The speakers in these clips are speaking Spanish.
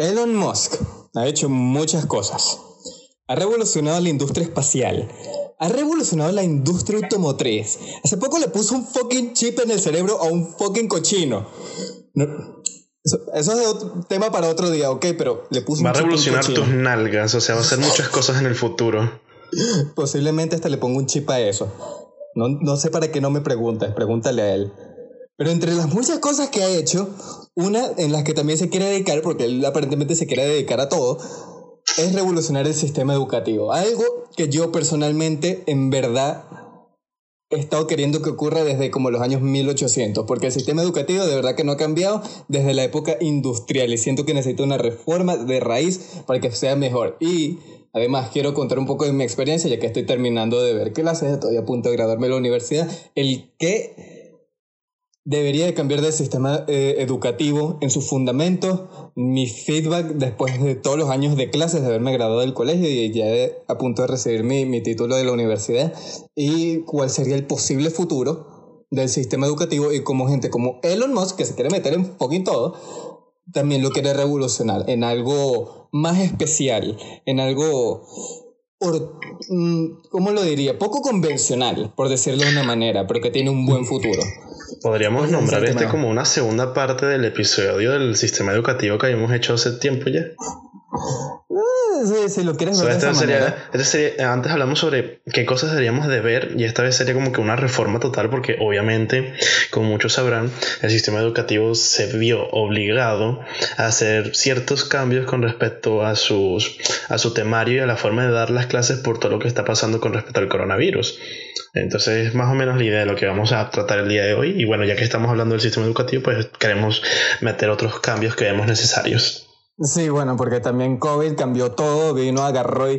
Elon Musk ha hecho muchas cosas. Ha revolucionado la industria espacial. Ha revolucionado la industria automotriz. Hace poco le puso un fucking chip en el cerebro a un fucking cochino. eso, es otro tema para otro día, ok, pero le puso Va a revolucionar tus nalgas, o sea, va a hacer muchas cosas en el futuro. Posiblemente hasta le ponga un chip a eso. No, no sé para qué no me preguntas, pregúntale a él. Pero entre las muchas cosas que ha hecho, una en las que también se quiere dedicar, porque él aparentemente se quiere dedicar a todo, es revolucionar el sistema educativo. Algo que yo personalmente, en verdad, he estado queriendo que ocurra desde como los años 1800, porque el sistema educativo de verdad que no ha cambiado desde la época industrial y siento que necesita una reforma de raíz para que sea mejor. Y además quiero contar un poco de mi experiencia, ya que estoy terminando de ver clases, estoy a punto de graduarme de la universidad, el que debería de cambiar de sistema eh, educativo en sus fundamentos. Mi feedback después de todos los años de clases, de haberme graduado del colegio y ya a punto de recibir mi, mi título de la universidad, y cuál sería el posible futuro del sistema educativo y como gente como Elon Musk, que se quiere meter en fucking todo, también lo quiere revolucionar en algo más especial, en algo mm, ¿cómo lo diría? Poco convencional, por decirlo de una manera, pero que tiene un buen futuro. Podríamos nombrar este como una segunda parte del episodio del sistema educativo que habíamos hecho hace tiempo ya. Eh, si lo quieres ver de esa este antes hablamos sobre qué cosas deberíamos de ver y esta vez sería como que una reforma total porque obviamente, como muchos sabrán, el sistema educativo se vio obligado a hacer ciertos cambios con respecto a, sus, a su temario y a la forma de dar las clases por todo lo que está pasando con respecto al coronavirus. Entonces, es más o menos la idea de lo que vamos a tratar el día de hoy. Y bueno, ya que estamos hablando del sistema educativo, pues queremos meter otros cambios que vemos necesarios. Sí, bueno, porque también COVID cambió todo, vino, agarró y,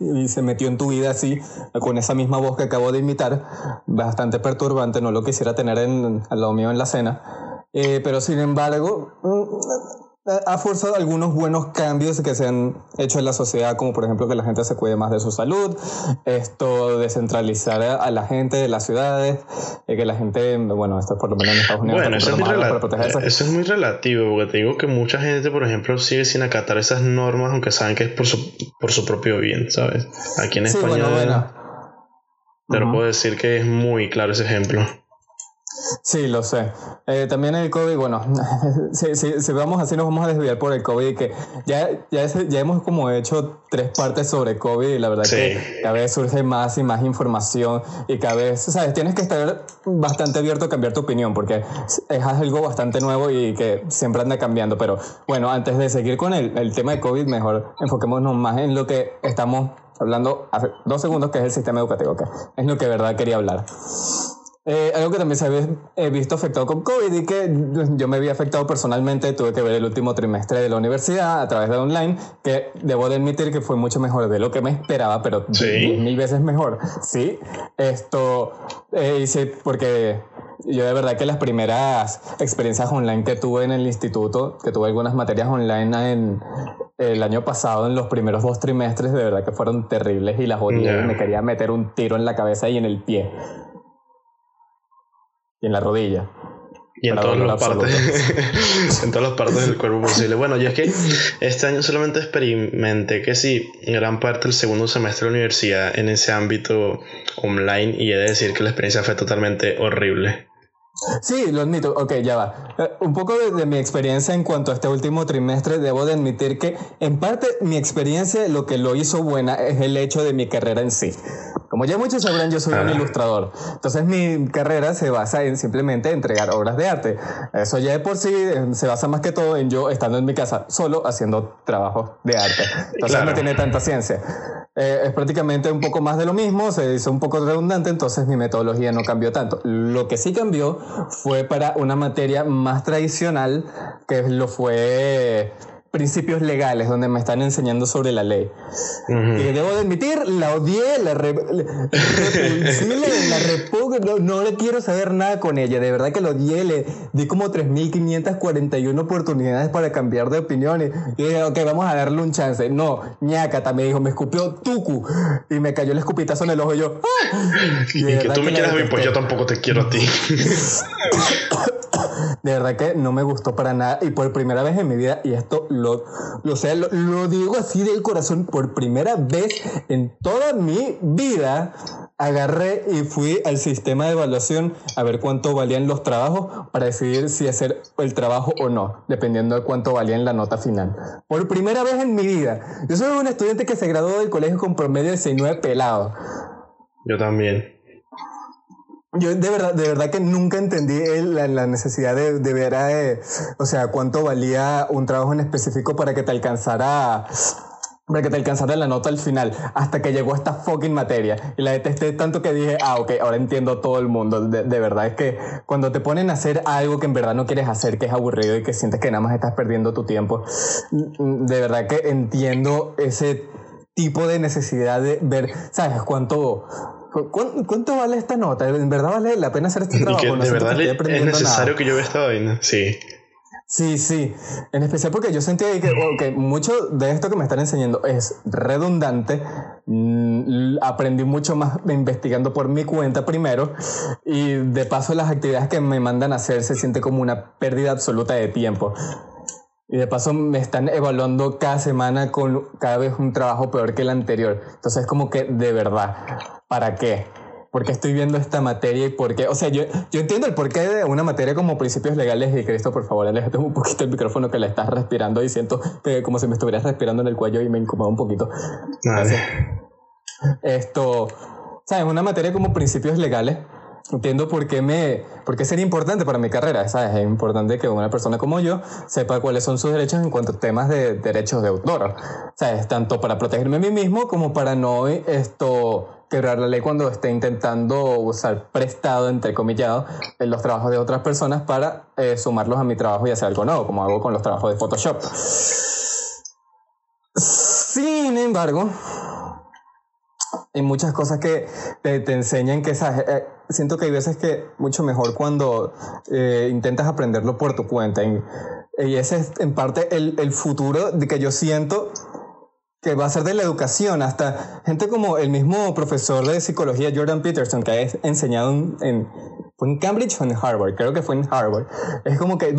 y, se metió en tu vida así, con esa misma voz que acabo de imitar, bastante perturbante, no lo quisiera tener en, al lado mío en la cena. Eh, pero sin embargo, ha forzado algunos buenos cambios que se han hecho en la sociedad, como por ejemplo que la gente se cuide más de su salud, esto descentralizar a la gente de las ciudades, eh, que la gente, bueno, esto es por lo menos en Estados Unidos. Bueno, eso es, muy eso es muy relativo, porque te digo que mucha gente, por ejemplo, sigue sin acatar esas normas, aunque saben que es por su, por su propio bien, ¿sabes? Aquí en España... Bueno, bueno. Te lo puedo decir que es muy claro ese ejemplo. Sí, lo sé. Eh, también el COVID, bueno, si, si, vamos así nos vamos a desviar por el COVID, que ya, ya, ya hemos como hecho tres partes sobre COVID y la verdad que cada vez surge más y más información y cada vez, sabes, tienes que estar bastante abierto a cambiar tu opinión porque es algo bastante nuevo y que siempre anda cambiando. Pero bueno, antes de seguir con el, el tema de COVID, mejor enfoquémonos más en lo que estamos hablando hace dos segundos, que es el sistema educativo, que es lo que de verdad quería hablar. Eh, algo que también se había visto afectado con COVID y que yo me había afectado personalmente, tuve que ver el último trimestre de la universidad a través de online, que debo de admitir que fue mucho mejor de lo que me esperaba, pero mil veces mejor. Sí, esto eh, hice porque yo de verdad que las primeras experiencias online que tuve en el instituto, que tuve algunas materias online en el año pasado, en los primeros dos trimestres, de verdad que fueron terribles y las odié. Me quería meter un tiro en la cabeza y en el pie y en la rodilla. Y en todas, las partes, en todas las partes del cuerpo posible. Bueno, yo es que este año solamente experimenté que sí, gran parte del segundo semestre de la universidad en ese ámbito online y he de decir que la experiencia fue totalmente horrible. Sí, lo admito. Ok, ya va. Eh, un poco de, mi experiencia en cuanto a este último trimestre, debo de admitir que en parte mi experiencia lo que lo hizo buena es el hecho de mi carrera en sí. Como ya muchos sabrán, yo soy un ilustrador. Entonces mi carrera se basa en simplemente entregar obras de arte. Eso ya de por sí eh, se basa más que todo en yo estando en mi casa solo haciendo trabajos de arte. Entonces no tiene tanta ciencia. Eh, es prácticamente un poco más de lo mismo, se hizo un poco redundante, entonces mi metodología no cambió tanto. Lo que sí cambió fue para una materia más tradicional, que lo fue principios legales donde me están enseñando sobre la ley. Y debo de admitir, la odié, la, re, la repugno, no, le quiero saber nada con ella, de verdad que la odié, le di como 3.541 oportunidades para cambiar de opinión y, dije, ok, vamos a darle un chance. No, ñacata, me dijo, me escupió tucu y me cayó el escupitazo en el ojo y yo, ¡Ah! Y, que tú me quieras mí, pues yo tampoco te quiero a ti. de verdad que no me gustó para nada y por primera vez en mi vida, y esto lo, lo, sea, lo, lo digo así del corazón, por primera vez en toda mi vida agarré y fui al sistema de evaluación a ver cuánto valían los trabajos para decidir si hacer el trabajo o no, dependiendo de cuánto valía en la nota final. Por primera vez en mi vida. Yo soy un estudiante que se graduó del colegio con promedio de 6-9 pelado. Yo también. Yo de verdad, de verdad que nunca entendí la, necesidad de, de ver, eh, o sea, cuánto valía un trabajo en específico para que te alcanzara para que te alcanzara la nota al final, hasta que llegó esta fucking materia. Y la detesté tanto que dije, ah, ok, ahora entiendo todo el mundo. De, de, verdad, es que cuando te ponen a hacer algo que en verdad no quieres hacer, que es aburrido y que sientes que nada más estás perdiendo tu tiempo, de verdad que entiendo ese tipo de necesidad de ver, ¿sabes? ¿Cuánto, ¿Cuánto, vale esta nota? ¿En verdad vale la pena hacer este trabajo? de verdad es necesario que yo vea esta vaina, sí. Sí, sí, en especial porque yo sentí que, que mucho de esto que me están enseñando es redundante. Mm, aprendí mucho más investigando por mi cuenta primero y de paso las actividades que me mandan a hacer se siente como una pérdida absoluta de tiempo. Y de paso me están evaluando cada semana con cada vez un trabajo peor que el anterior. Entonces es como que de verdad, ¿para qué? por estoy viendo esta materia y por qué. O sea, yo, yo entiendo el porqué de una materia como principios legales y Cristo, por favor, aléjate un poquito el micrófono que le estás respirando y siento que como si me estuvieras respirando en el cuello y me incomoda un poquito. Gracias. Esto, ¿sabes? Una materia como principios legales. Entiendo por qué, me, por qué sería importante para mi carrera, ¿sabes? Es importante que una persona como yo sepa cuáles son sus derechos en cuanto a temas de derechos de autor, ¿sabes? Tanto para protegerme a mí mismo como para no esto quebrar la ley cuando esté intentando usar prestado, entre comillado, los trabajos de otras personas para eh, sumarlos a mi trabajo y hacer algo nuevo, como hago con los trabajos de Photoshop. Sin embargo, hay muchas cosas que te, enseñan que eh, siento que hay veces que mucho mejor cuando eh, intentas aprenderlo por tu cuenta. Y, ese es en parte el, el futuro de que yo siento que va a ser de la educación, hasta gente como el mismo profesor de psicología Jordan Peterson, que ha enseñado en, ¿fue en Cambridge o en Harvard, creo que fue en Harvard, es como que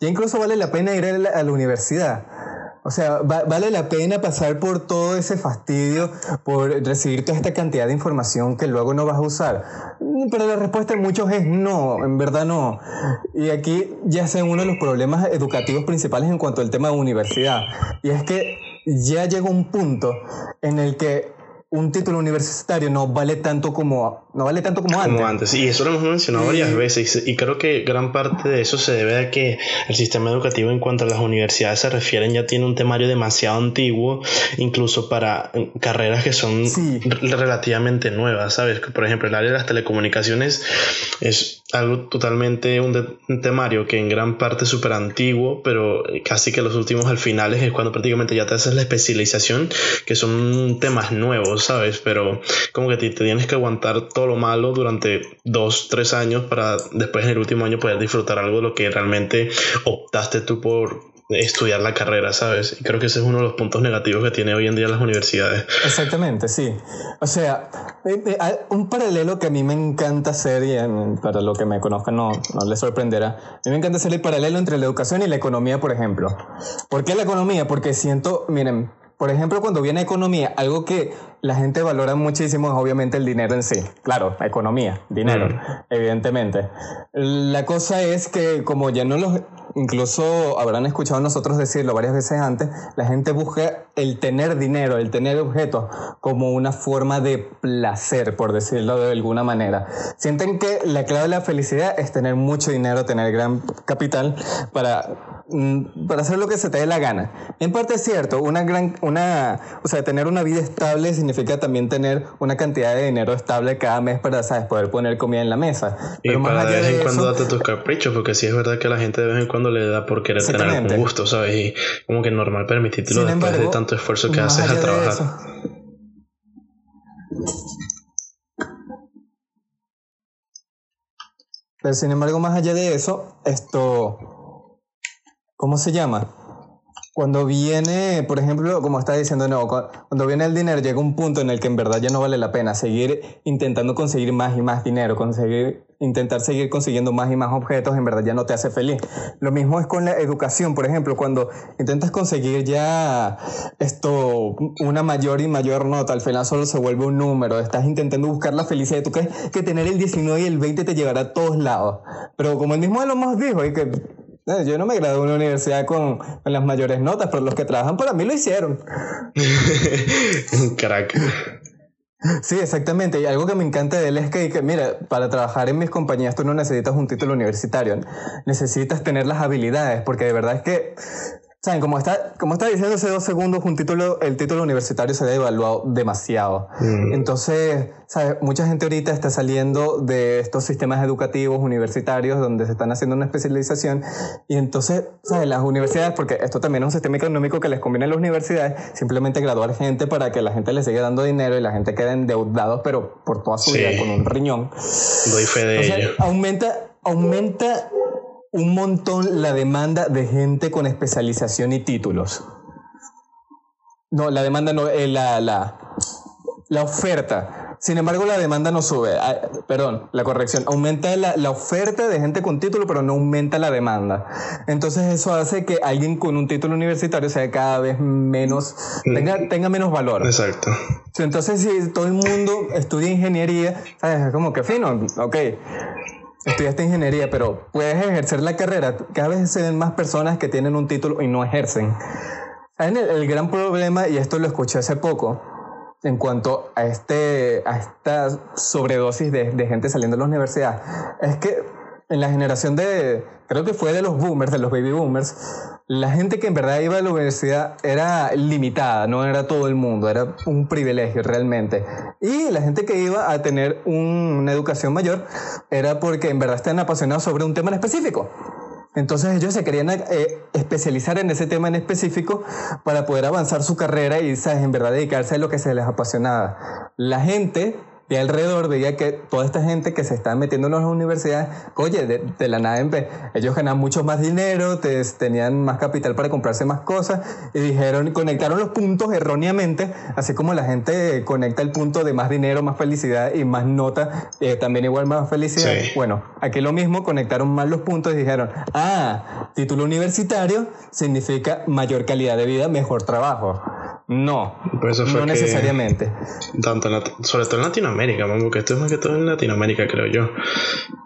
ya incluso vale la pena ir a la, universidad. O sea, vale la pena pasar por todo ese fastidio, por recibir toda esta cantidad de información que luego no vas a usar. Pero la respuesta de muchos es no, en verdad no. Y aquí ya sea uno de los problemas educativos principales en cuanto al tema de universidad. Y es que ya llegó un punto en el que un título universitario no vale tanto como, no vale tanto como, como antes. Y eso lo hemos mencionado varias veces. Y creo que gran parte de eso se debe a que el sistema educativo en cuanto a las universidades se refieren ya tiene un temario demasiado antiguo, incluso para carreras que son relativamente nuevas, ¿sabes? Por ejemplo, el área de las telecomunicaciones es algo totalmente un, temario que en gran parte es súper antiguo, pero casi que los últimos al final es cuando prácticamente ya te haces la especialización, que son temas nuevos. ¿sabes? Pero como que te, tienes que aguantar todo lo malo durante dos, tres años para después en el último año poder disfrutar algo de lo que realmente optaste tú por estudiar la carrera, ¿sabes? Y creo que ese es uno de los puntos negativos que tiene hoy en día las universidades. Exactamente, sí. O sea, eh, eh, un paralelo que a mí me encanta hacer, y para lo que me conozcan no, no les sorprenderá, a mí me encanta hacer el paralelo entre la educación y la economía, por ejemplo. ¿Por qué la economía? Porque siento, miren, por ejemplo, cuando viene economía, algo que la gente valora muchísimo obviamente el dinero en sí. Claro, economía, dinero, mm. evidentemente. La cosa es que como ya no los, incluso habrán escuchado nosotros decirlo varias veces antes, la gente busca el tener dinero, el tener objetos como una forma de placer, por decirlo de alguna manera. Sienten que la clave de la felicidad es tener mucho dinero, tener gran capital para Mm, para hacer lo que se te dé la gana. En parte es cierto, una gran, una, o sea, tener una vida estable significa también tener una cantidad de dinero estable cada mes para, sabes, poder poner comida en la mesa. Y para de vez en cuando date tus caprichos, porque sí es verdad que la gente de vez en cuando le da por querer tener algún gusto, ¿sabes? Y como que normal permitírtelo después de tanto esfuerzo que haces al trabajar. Pero sin embargo, más allá de eso, esto ¿cómo se llama? Cuando viene, por ejemplo, como está diciendo, no, cuando viene el dinero llega un punto en el que en verdad ya no vale la pena seguir intentando conseguir más y más dinero, conseguir intentar seguir consiguiendo más y más objetos en verdad ya no te hace feliz. Lo mismo es con la educación, por ejemplo, cuando intentas conseguir ya esto, una mayor y mayor nota, al final solo se vuelve un número, estás intentando buscar la felicidad, tú crees que tener el 19 y el 20 te llevará a todos lados, pero como el mismo de los más dijo, y que yo no me gradué en una universidad con, con, las mayores notas, pero los que trabajan para mí lo hicieron. Crack. Sí, exactamente. Y algo que me encanta de él es que, que, mira, para trabajar en mis compañías tú no necesitas un título universitario, necesitas tener las habilidades, porque de verdad es que Saben, como está, como está diciendo hace dos segundos, un título, el título universitario se ha devaluado demasiado. Mm. Entonces, ¿sabes? mucha gente ahorita está saliendo de estos sistemas educativos universitarios donde se están haciendo una especialización y entonces, ¿sabes? Las universidades, porque esto también es un sistema económico que les conviene a las universidades, simplemente graduar gente para que la gente les siga dando dinero y la gente quede endeudados, pero por toda su vida con un riñón. Doy fe de ello. Aumenta, aumenta un montón la demanda de gente con especialización y títulos. No, la demanda no, eh, la, la, la, oferta. Sin embargo, la demanda no sube. Ah, perdón, la corrección. Aumenta la, la, oferta de gente con título, pero no aumenta la demanda. Entonces eso hace que alguien con un título universitario sea cada vez menos, tenga, tenga menos valor. Exacto. Entonces, si todo el mundo estudia ingeniería, es como que fino, ok estudiaste ingeniería, pero puedes ejercer la carrera. Cada vez se ven más personas que tienen un título y no ejercen. El, el gran problema, y esto lo escuché hace poco, en cuanto a, este, a esta sobredosis de, de gente saliendo de la universidad, es que en la generación de, creo que fue de los boomers, de los baby boomers, la gente que en verdad iba a la universidad era limitada, no era todo el mundo, era un privilegio realmente. Y la gente que iba a tener una educación mayor era porque en verdad estaban apasionados sobre un tema en específico. Entonces ellos se querían eh, especializar en ese tema en específico para poder avanzar su carrera y ¿sabes? en verdad dedicarse a lo que se les apasionaba. La gente y alrededor veía que toda esta gente que se está metiendo en las universidades, oye, de, la nada en vez, ellos ganan mucho más dinero, tenían más capital para comprarse más cosas y dijeron, conectaron los puntos erróneamente, así como la gente conecta el punto de más dinero, más felicidad y más nota, eh, también igual más felicidad. Bueno, aquí lo mismo, conectaron mal los puntos y dijeron, ah, título universitario significa mayor calidad de vida, mejor trabajo. No, no necesariamente. Tanto sobre todo en Latinoamérica, porque esto es más que todo en Latinoamérica, creo yo,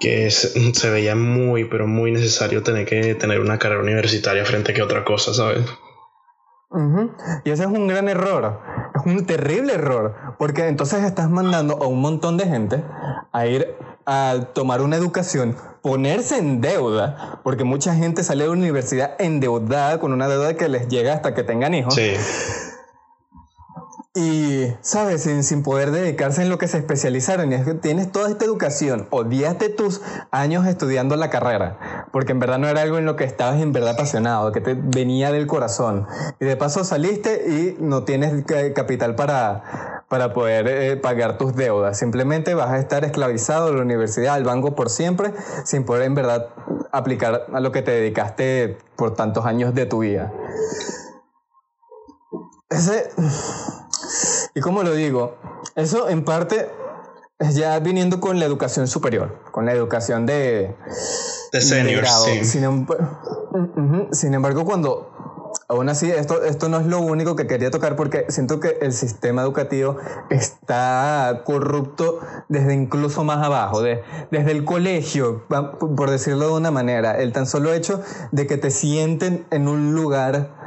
que se veía muy, pero muy necesario tener que tener una carrera universitaria frente a que otra cosa, ¿sabes? Y ese es un gran error, es un terrible error, porque entonces estás mandando a un montón de gente a ir a tomar una educación, ponerse en deuda, porque mucha gente sale de la universidad endeudada con una deuda que les llega hasta que tengan hijos. Sí y, ¿sabes? Sin, sin, poder dedicarse en lo que se especializaron. Y es que tienes toda esta educación, odiaste tus años estudiando la carrera, porque en verdad no era algo en lo que estabas en verdad apasionado, que te venía del corazón. Y de paso saliste y no tienes capital para, para poder eh, pagar tus deudas. Simplemente vas a estar esclavizado de la universidad, al banco por siempre, sin poder en verdad aplicar a lo que te dedicaste por tantos años de tu vida. Ese y como lo digo, eso en parte es ya viniendo con la educación superior, con la educación de... De seniors, sí. Sin, embargo, cuando... Aún así, esto, esto no es lo único que quería tocar porque siento que el sistema educativo está corrupto desde incluso más abajo, de, desde el colegio, por decirlo de una manera, el tan solo hecho de que te sienten en un lugar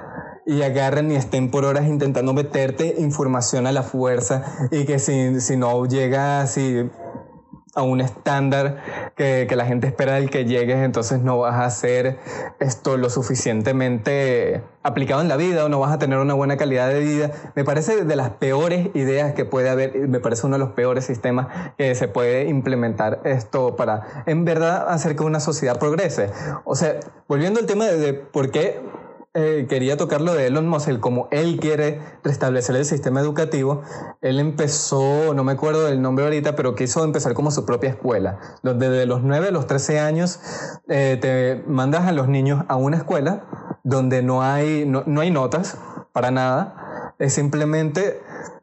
y agarren y estén por horas intentando meterte información a la fuerza y que si, si no llega así a un estándar que, que, la gente espera del que llegues, entonces no vas a hacer esto lo suficientemente aplicado en la vida o no vas a tener una buena calidad de vida. Me parece de las peores ideas que puede haber, me parece uno de los peores sistemas que se puede implementar esto para en verdad hacer que una sociedad progrese. O sea, volviendo al tema de, de por qué eh, quería tocar lo de Elon Musk, el como él quiere restablecer el sistema educativo, él empezó, no me acuerdo del nombre ahorita, pero quiso empezar como su propia escuela, donde de los 9 a los 13 años eh, te mandas a los niños a una escuela donde no hay, no, hay notas para nada, es simplemente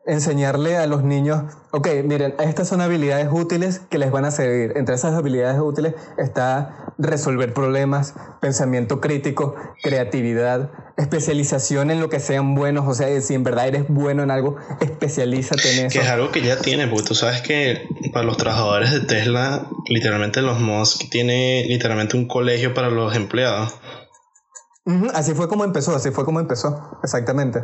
enseñarle a los niños, ok, miren, estas son habilidades útiles que les van a servir. Entre esas habilidades útiles está resolver problemas, pensamiento crítico, creatividad, especialización en lo que sean buenos. O sea, si en verdad eres bueno en algo, especialízate en eso. Que es algo que ya tiene, porque tú sabes que para los trabajadores de Tesla, literalmente los Musk tiene literalmente un colegio para los empleados. Así fue como empezó, así fue como empezó, exactamente.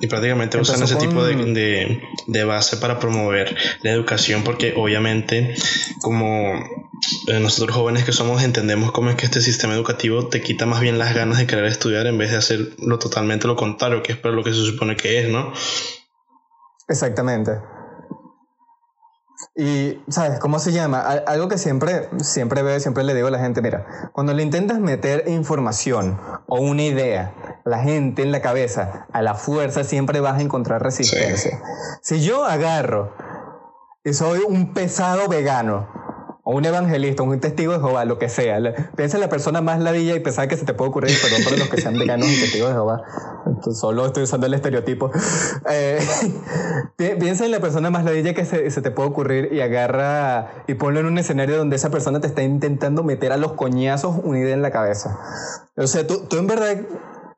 Y prácticamente usan ese tipo de, de, base para promover la educación porque obviamente como eh, nosotros jóvenes que somos entendemos cómo es que este sistema educativo te quita más bien las ganas de querer estudiar en vez de hacer lo totalmente lo contrario, que es para lo que se supone que es, ¿no? Exactamente. Y, ¿sabes cómo se llama? Algo que siempre, siempre veo, siempre le digo a la gente, mira, cuando le intentas meter información o una idea a la gente en la cabeza, a la fuerza siempre vas a encontrar resistencia. Si yo agarro y soy un pesado vegano, o un evangelista, un testigo de Jehová, lo que sea. Piensa en la persona más ladilla y pesada que se te puede ocurrir, perdón para los que sean veganos y testigos de Jehová. solo estoy usando el estereotipo. Eh, piensa en la persona más ladilla que se, se, te puede ocurrir y agarra y ponlo en un escenario donde esa persona te está intentando meter a los coñazos una idea en la cabeza. O sea, tú, tú en verdad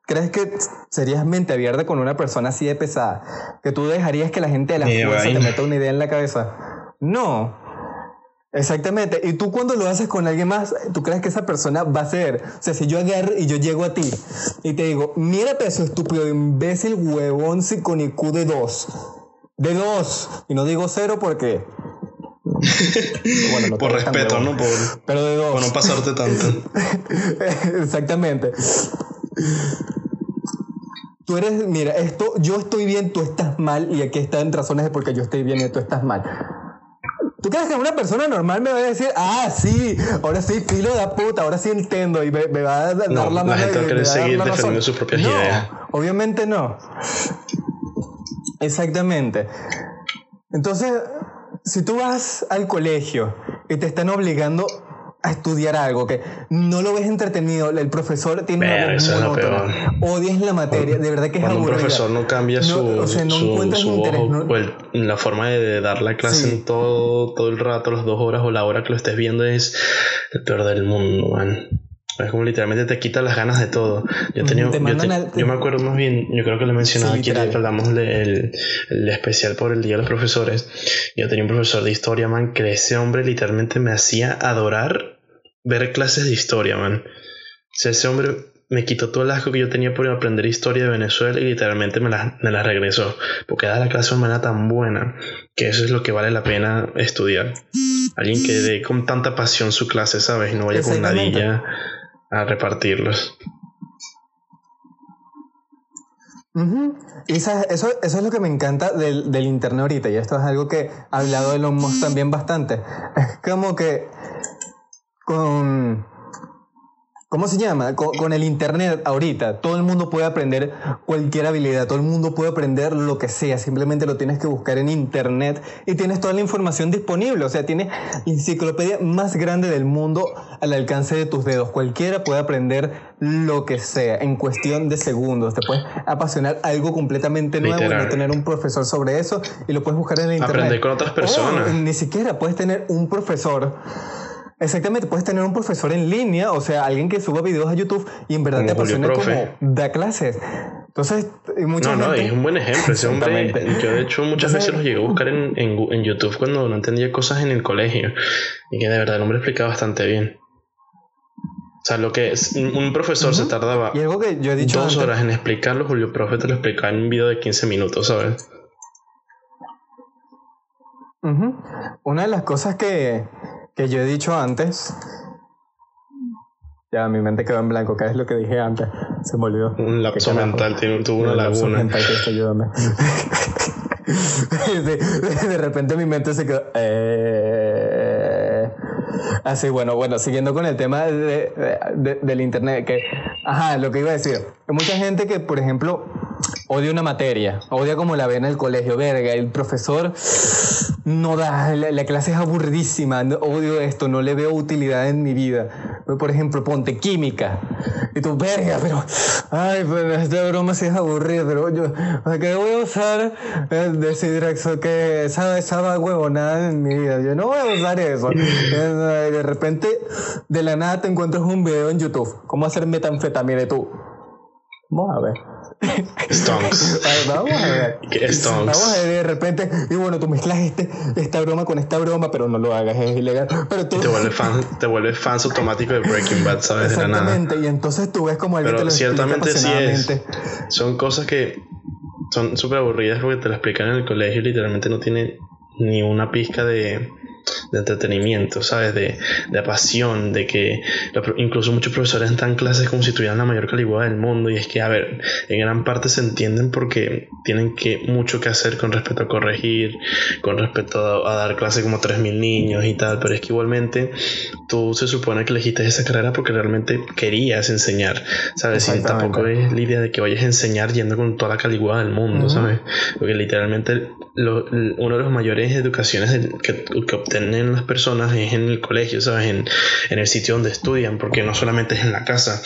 ¿Crees que serías mente abierta con una persona así de pesada? ¿Que tú dejarías que la gente de la fuerza te meta una idea en la cabeza? No. Exactamente. Y tú cuando lo haces con alguien más, tú crees que esa persona va a ser. O sea, si yo agarro y yo llego a ti y te digo, mira peso estúpido, imbécil, huevón, con IQ de dos. De dos. Y no digo cero porque... Bueno, por respeto, ¿no? Por, Pero de dos. Por no pasarte tanto. Exactamente. Tú eres, mira, esto, yo estoy bien, tú estás mal, y aquí están razones de por qué yo estoy bien y tú estás mal. ¿Tú crees que una persona normal me va a decir, ah, sí, ahora sí, filo de puta, ahora sí entiendo y me, va a dar la mano? La gente quiere seguir defendiendo sus propias no, ideas. Obviamente no. Exactamente. Entonces, si tú vas al colegio y te están obligando a estudiar algo que no lo ves entretenido, el profesor tiene una voz monótona, odias la materia, de verdad que es aburrida. un profesor no cambia su, o sea, no su, su ojo, pues, la forma de dar la clase en todo, todo el rato, las dos horas o la hora que lo estés viendo es el peor del mundo, man. Es como literalmente te quita las ganas de todo. Yo, tenía, yo, me acuerdo más bien, yo creo que le mencionaba aquí que hablamos del el especial por el Día de los Profesores. Yo tenía un profesor de historia, man, que ese hombre literalmente me hacía adorar ver clases de historia, man. O sea, ese hombre me quitó todo el asco que yo tenía por aprender historia de Venezuela y literalmente me la, me la regresó. Porque da la clase de manera tan buena que eso es lo que vale la pena estudiar. Alguien que dé con tanta pasión su clase, ¿sabes? Y no vaya con nadilla a repartirlos. Y eso, eso, es lo que me encanta del, del, internet ahorita, y esto es algo que ha hablado Elon Musk también bastante. Es como que con ¿Cómo se llama? Con, el Internet ahorita, todo el mundo puede aprender cualquier habilidad, todo el mundo puede aprender lo que sea, simplemente lo tienes que buscar en Internet y tienes toda la información disponible, o sea, tienes la enciclopedia más grande del mundo al alcance de tus dedos, cualquiera puede aprender lo que sea en cuestión de segundos, te puedes apasionar algo completamente nuevo, y no tener un profesor sobre eso y lo puedes buscar en Internet. Aprender con otras personas. ni siquiera puedes tener un profesor Exactamente, puedes tener un profesor en línea, o sea, alguien que suba videos a YouTube y en verdad te apasiona como da clases. Entonces, mucha no, no, es un buen ejemplo. Ese hombre, yo de hecho muchas veces los llegué a buscar en, en, YouTube cuando no entendía cosas en el colegio. Y que de verdad el hombre explicaba bastante bien. O sea, lo que es, un profesor se tardaba y algo que yo he dicho dos horas en explicarlo, Julio Profe te lo explicaba en un video de 15 minutos, ¿sabes? Una de las cosas que, que yo he dicho antes. Ya, mi mente quedó en blanco. ¿Qué es lo que dije antes? Se me olvidó. Un lapso mental, tiene, tuvo una laguna. Mental, ayúdame. de, repente mi mente se quedó. Eh, así, bueno, bueno, siguiendo con el tema de, del internet, que, ajá, lo que iba a decir. Hay mucha gente que, por ejemplo, odia una materia, odia como la ve en el colegio, verga, el profesor no da, la, clase es aburridísima, odio esto, no le veo utilidad en mi vida. Por ejemplo, ponte química, y tú, verga, pero ay, pues esta broma sí es aburrida, pero yo, ¿qué voy a usar Desidrexo? Que esa, esa huevonada en mi vida. Yo no voy a usar eso. De repente, de la nada te encuentras un video en YouTube. ¿Cómo hacer metanfetamina? Y tú, vamos a ver. Stonks. Vamos a ver. Stonks. Vamos a ver de repente. Y bueno, tú mezclas este, esta broma con esta broma, pero no lo hagas, es ilegal. Pero tú, te vuelves fan, te vuelves fans automático de Breaking Bad, ¿sabes? De la nada. Exactamente, y entonces tú ves como alguien te Pero lo explica ciertamente sí es. Son cosas que son súper aburridas porque te lo explican en el colegio y literalmente no tiene ni una pizca de, de entretenimiento, ¿sabes? De, de pasión, de que incluso muchos profesores dan clases como si tuvieran la mayor calidad del mundo y es que, a ver, en gran parte se entienden porque tienen que mucho que hacer con respecto a corregir, con respecto a, a dar clases como 3.000 niños y tal, pero es que igualmente tú se supone que elegiste esa carrera porque realmente querías enseñar, ¿sabes? Y tampoco es la idea de que vayas a enseñar yendo con toda la calidad del mundo, Ujú. ¿sabes? Porque literalmente lo- uno de los mayores educaciones que, que obtienen las personas es en el colegio, ¿sabes? En, en el sitio donde estudian, porque no solamente es en la casa.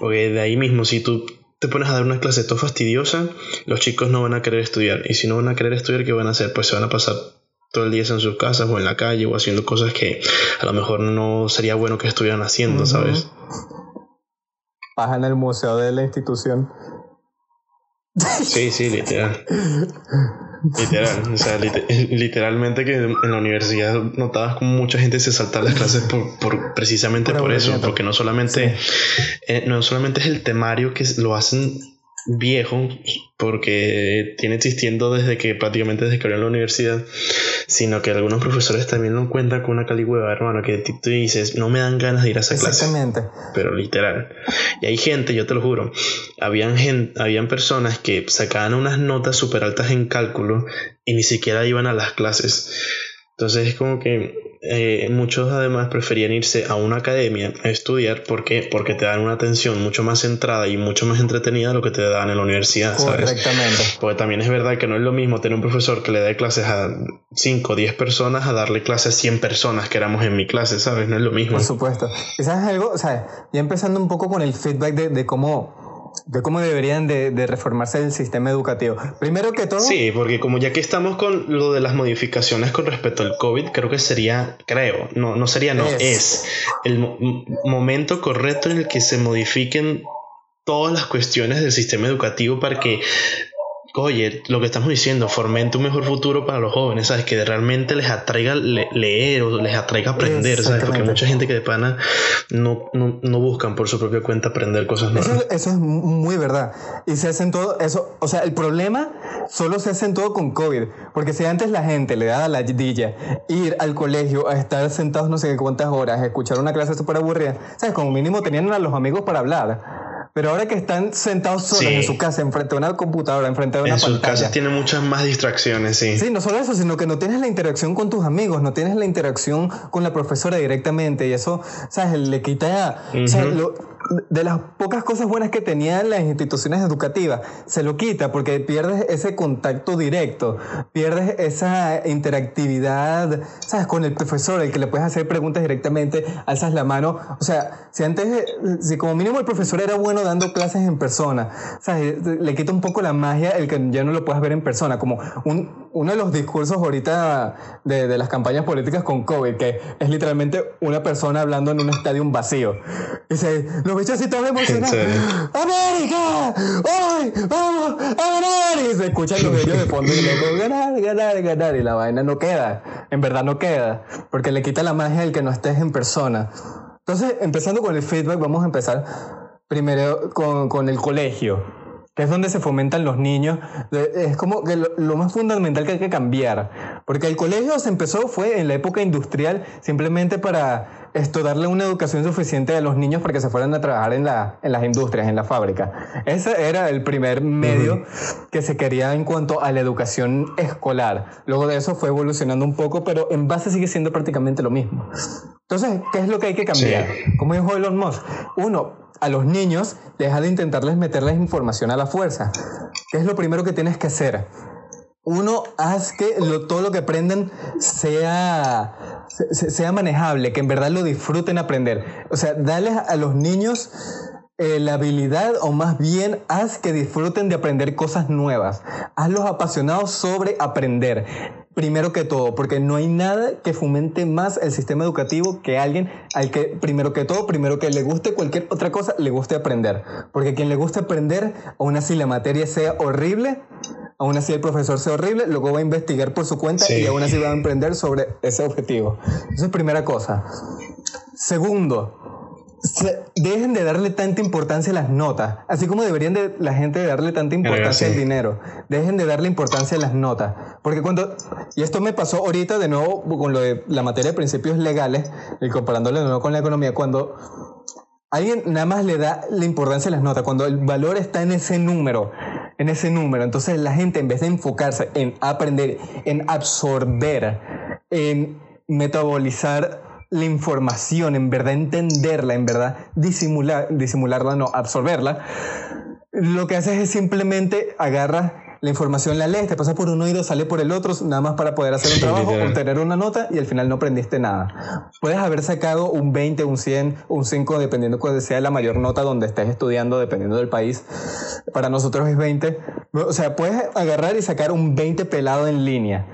Porque de ahí mismo, si tú te pones a dar una clase todo fastidiosa, los chicos no van a querer estudiar. Y si no van a querer estudiar, ¿qué van a hacer? Pues se van a pasar todo el día en sus casas o en la calle o haciendo cosas que a lo mejor no sería bueno que estuvieran haciendo. ¿sabes? Paja en el museo de la institución. Sí, sí, literal. Literal, o sea, lite- literalmente que en la universidad notabas como mucha gente se saltaba las clases por, por- precisamente Por por, eso, porque no solamente, eh, no solamente es el temario que lo hacen viejo, porque tiene existiendo desde que prácticamente desde que abrió la universidad, sino que algunos profesores también lo cuentan con una caligüeva, hermano, que tú dices, no me dan ganas de ir a esa clase Exactamente. pero literal. Y hay gente, yo te lo juro, habían, habían personas que sacaban unas notas súper altas en cálculo y ni siquiera iban a las clases. Entonces es como que eh, muchos además preferían irse a una academia a estudiar porque porque te dan una atención mucho más centrada y mucho más entretenida de lo que te dan en la universidad, ¿sabes? Correctamente. Porque también es verdad que no es lo mismo tener un profesor que le dé clases a 5 o 10 personas a darle clases a 100 personas que éramos en mi clase, ¿sabes? No es lo mismo. Por supuesto. ¿Y sabes algo? O sea, ya empezando un poco con el feedback de, de cómo de cómo deberían de, de reformarse el sistema educativo. Primero que todo, Sí, porque como ya que estamos con lo de las modificaciones con respecto al COVID, creo que sería, creo, no, no sería, no, Es. es, el mo- momento correcto en el que se modifiquen todas las cuestiones del sistema educativo para que, oye, lo que estamos diciendo, fomente un mejor futuro para los jóvenes, ¿sabes? Que realmente les atraiga le- leer o les atraiga aprender, ¿sabes? Porque hay mucha gente que de pana no, no, no buscan por su propia cuenta aprender cosas Eso, nuevas. eso es muy verdad. Y se hacen todo eso. O sea, el problema solo se hacen todo con COVID. Porque si antes la gente le daba la dilla ir al colegio a estar sentados no sé cuántas horas, a escuchar una clase súper aburrida, ¿sabes? Como mínimo tenían a los amigos para hablar. Pero ahora que están sentados solos Sí. en su casa, enfrente de una computadora, enfrente de una En sus pantalla. casas tiene muchas más distracciones, sí. Sí, no solo eso, sino que no tienes la interacción con tus amigos, no tienes la interacción con la profesora directamente y eso, ¿sabes? Le quita, o sea, lo- de las pocas cosas buenas que tenían las instituciones educativas, se lo quita porque pierdes ese contacto directo, pierdes esa interactividad, ¿sabes? Con el profesor, el que le puedes hacer preguntas directamente, alzas la mano, o sea, si antes, si como mínimo el profesor era bueno dando clases en persona, ¿sabes? Le quita un poco la magia el que ya no lo puedas ver en persona, como un, uno de los discursos ahorita de, de las campañas políticas con COVID, que es literalmente una persona hablando en un estadio vacío. Y dice, bichos así todos emocionados. serio? ¡América! ¡Hoy! ¡Vamos a ganar! Y se escuchan los grillos de fondo y loco, ganar, ganar, ganar. Y la vaina no queda. En verdad no queda. Porque le quita la magia el que no estés en persona. Entonces, empezando con el feedback, vamos a empezar primero con, con el colegio, que es donde se fomentan los niños. Es como que lo, lo más fundamental que hay que cambiar. Porque el colegio se empezó, fue en la época industrial, simplemente para esto, darle una educación suficiente a los niños para que se fueran a trabajar en, la, en las industrias, en la fábrica. Ese era el primer medio que se quería en cuanto a la educación escolar. Luego de eso fue evolucionando un poco, pero en base sigue siendo prácticamente lo mismo. Entonces, ¿qué es lo que hay que cambiar? Como dijo Elon Musk, uno, a los niños deja de intentarles meterles información a la fuerza. ¿Qué es lo primero que tienes que hacer? Uno, haz que todo lo que aprendan sea, se- sea manejable, que en verdad lo disfruten aprender. O sea, darles a los niños eh, la habilidad o más bien haz que disfruten de aprender cosas nuevas. Hazlos apasionados sobre aprender. Primero que todo, porque no hay nada que fomente más el sistema educativo que alguien al que, primero que todo, primero que le guste cualquier otra cosa, le guste aprender. Porque quien le guste aprender, aún así la materia sea horrible, aún así el profesor sea horrible, luego va a investigar por su cuenta y aún así va a emprender sobre ese objetivo. Esa es primera cosa. Segundo, dejen de darle tanta importancia a las notas, así como deberían de la gente de darle tanta importancia al dinero. Dejen de darle importancia a las notas, porque cuando y esto me pasó ahorita de nuevo con lo de la materia de principios legales y comparándolo de nuevo con la economía cuando alguien nada más le da la importancia a las notas, cuando el valor está en ese número, en ese número, entonces la gente en vez de enfocarse en aprender, en absorber, en metabolizar la información, en verdad entenderla, en verdad disimular, disimularla, no, absorberla, lo que haces es simplemente agarra la información, la lees, te pasa por un oído, sale por el otro, nada más para poder hacer un trabajo, obtener una nota y al final no aprendiste nada. Puedes haber sacado un 20, un 100, un 5, dependiendo cuál sea la mayor nota donde estés estudiando, dependiendo del país. Para nosotros es 20. O sea, puedes agarrar y sacar un 20 pelado en línea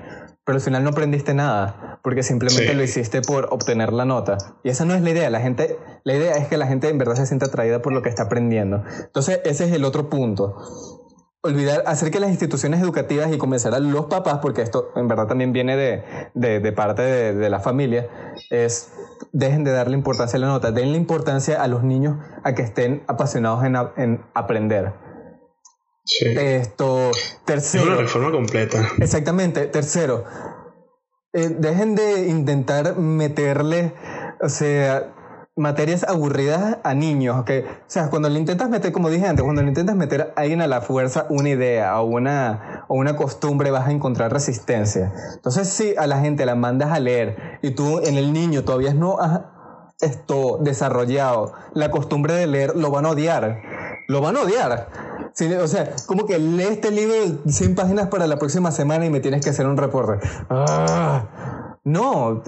pero al final no aprendiste nada, porque simplemente lo hiciste por obtener la nota. Y esa no es la idea, la gente, la idea es que la gente en verdad se sienta atraída por lo que está aprendiendo. Entonces, ese es el otro punto. Olvidar, hacer que las instituciones educativas y comenzar a los papás, porque esto en verdad también viene de, de, de parte de, de, la familia, es dejen de darle importancia a la nota, denle importancia a los niños a que estén apasionados en, en aprender esto, tercero. Es una reforma completa. Exactamente. Tercero, eh, dejen de intentar meterle, o sea, materias aburridas a niños. O sea, cuando le intentas meter, como dije antes, cuando le intentas meter a alguien a la fuerza una idea o una, o una costumbre, vas a encontrar resistencia. Entonces, si a la gente la mandas a leer y tú en el niño todavía no has esto desarrollado la costumbre de leer, lo van a odiar. Lo van a odiar o sea, como que lee este libro de 100 páginas para la próxima semana y me tienes que hacer un reporte. Ah, no,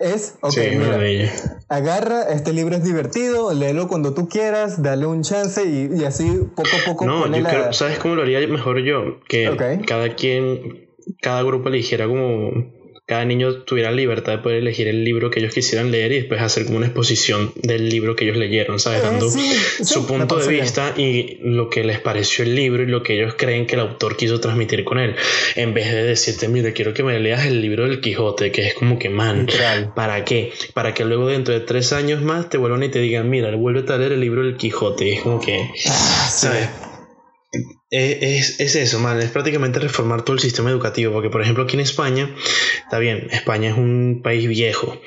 es, ok, mira, agarra, este libro es divertido, léelo cuando tú quieras, dale un chance y, así poco a poco. No, yo creo, ¿sabes cómo lo haría mejor yo? Que cada quien, cada grupo eligiera como cada niño tuviera la libertad de poder elegir el libro que ellos quisieran leer y después hacer como una exposición del libro que ellos leyeron, ¿sabes? Eh, Dando su punto de vista y lo que les pareció el libro y lo que ellos creen que el autor quiso transmitir con él. En vez de decirte, mire, quiero que me leas el libro del Quijote, que es como que, man, ¿para qué? Para que luego dentro de tres años más te vuelvan y te digan, mira, vuelve a leer el libro del Quijote. es como que, ah, ¿sabes? Es, es, eso, man, es prácticamente reformar todo el sistema educativo, porque por ejemplo aquí en España, está bien, España es un país viejo,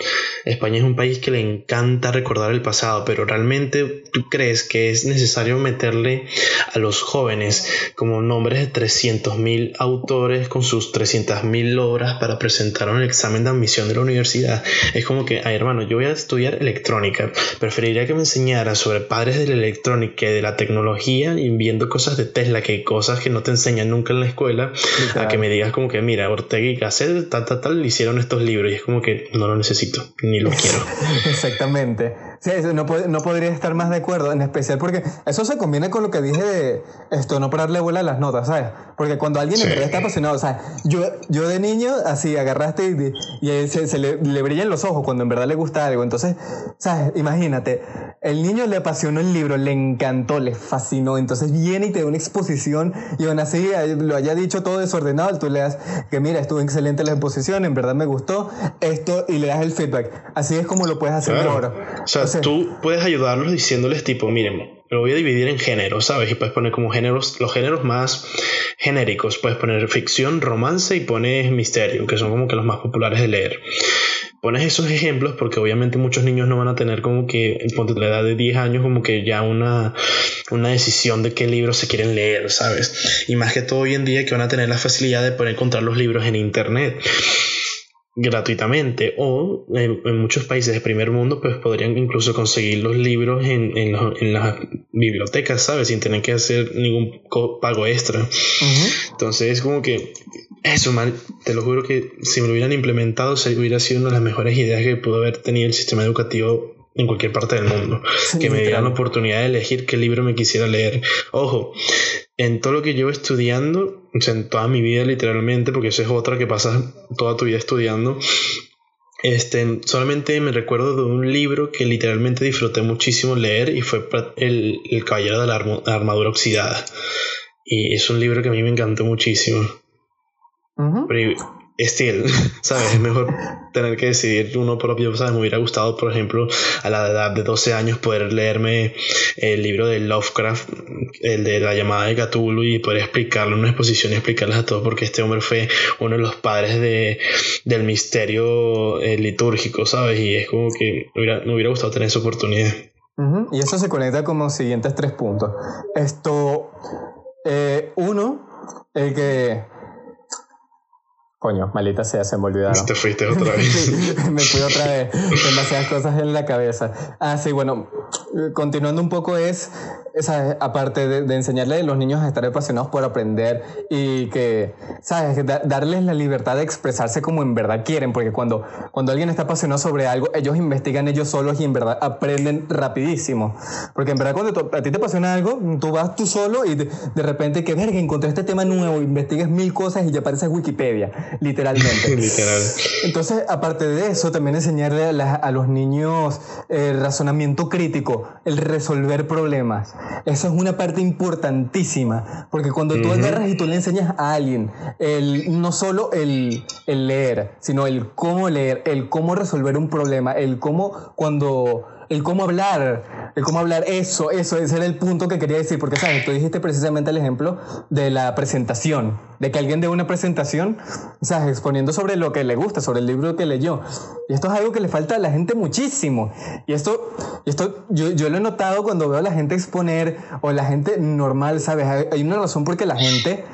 España es un país que le encanta recordar el pasado, pero realmente tú crees que es necesario meterle a los jóvenes como nombres de 300.000 autores con sus 300.000 obras para presentar un examen de admisión de la universidad. Es como que, ay hermano, yo voy a estudiar electrónica, preferiría que me enseñara sobre padres de la electrónica y de la tecnología y viendo cosas de Tesla que cosas que no te enseñan nunca en la escuela, a que me digas como que, mira, Ortega y Gasset, tal, tal, tal, hicieron estos libros y es como que no lo necesito, ni lo quiero. Exactamente. Sí, no, no podría estar más de acuerdo, en especial porque eso se conviene con lo que dije de esto, no pararle bola a las notas, ¿sabes? Porque cuando alguien en está apasionado, o sea, yo, yo de niño así agarraste y, y se, le, le, brillan los ojos cuando en verdad le gusta algo. Entonces, ¿sabes? Imagínate, el niño le apasionó el libro, le encantó, le fascinó. Entonces viene y te da una exposición y aún así lo haya dicho todo desordenado, tú le das que mira, estuvo excelente la exposición, en verdad me gustó esto y le das el feedback. Así es como lo puedes hacer ahora. O sea, tú puedes ayudarlos diciéndoles tipo, miren, lo voy a dividir en géneros, ¿sabes? Y puedes poner como géneros, los géneros más genéricos. Puedes poner ficción, romance y pones misterio, que son como que los más populares de leer. Pones esos ejemplos porque obviamente muchos niños no van a tener como que, en la edad de 10 años, como que ya una, una decisión de qué libros se quieren leer, ¿sabes? Y más que todo hoy en día que van a tener la facilidad de poder encontrar los libros en internet gratuitamente o en, muchos países de primer mundo pues podrían incluso conseguir los libros en, en, en las bibliotecas, ¿sabes? Sin tener que hacer ningún pago extra. Entonces es como que eso, mal, te lo juro que si me lo hubieran implementado se hubiera sido una de las mejores ideas que pudo haber tenido el sistema educativo en cualquier parte del mundo. que me dieran la oportunidad de elegir qué libro me quisiera leer. Ojo, en todo lo que llevo estudiando, o sea, en toda mi vida literalmente, porque eso es otra que pasas toda tu vida estudiando, este, solamente me recuerdo de un libro que literalmente disfruté muchísimo leer y fue El, el Caballero de la, Armadura Oxidada. Y es un libro que a mí me encantó muchísimo. Still, ¿sabes? Es mejor tener que decidir uno propio, ¿sabes? Me hubiera gustado, por ejemplo, a la edad de 12 años poder leerme el libro de Lovecraft, el de la llamada de Cthulhu y poder explicarlo en una exposición y explicarles a todos porque este hombre fue uno de los padres de, del misterio eh, litúrgico, ¿sabes? Y es como que me hubiera, me hubiera gustado tener esa oportunidad. Y eso se conecta con los siguientes tres puntos. Esto, eh, uno, el que Coño, malita sea, se me olvidaron. Te fuiste otra vez. me fui otra vez. Demasiadas cosas en la cabeza. Ah, sí, bueno, continuando un poco es, esa, aparte de, enseñarle a los niños a estar apasionados por aprender y que, ¿sabes? darles la libertad de expresarse como en verdad quieren, porque cuando, cuando alguien está apasionado sobre algo, ellos investigan ellos solos y en verdad aprenden rapidísimo. Porque en verdad cuando a ti te apasiona algo, tú vas tú solo y de, repente que, verga, encontré este tema nuevo, investigas mil cosas y ya aparece Wikipedia literalmente. Literal. Entonces, aparte de eso, también enseñarle a, los niños el razonamiento crítico, el resolver problemas. Eso es una parte importantísima, porque cuando tú agarras y tú le enseñas a alguien el, no solo el, el leer, sino el cómo leer, el cómo resolver un problema, el cómo cuando el cómo hablar, el cómo hablar, eso, eso, ese era el punto que quería decir, porque sabes, tú dijiste precisamente el ejemplo de la presentación, de que alguien dé una presentación, sabes, exponiendo sobre lo que le gusta, sobre el libro que leyó. Y esto es algo que le falta a la gente muchísimo. Y esto, esto yo, yo lo he notado cuando veo a la gente exponer o la gente normal, sabes, hay una razón porque la gente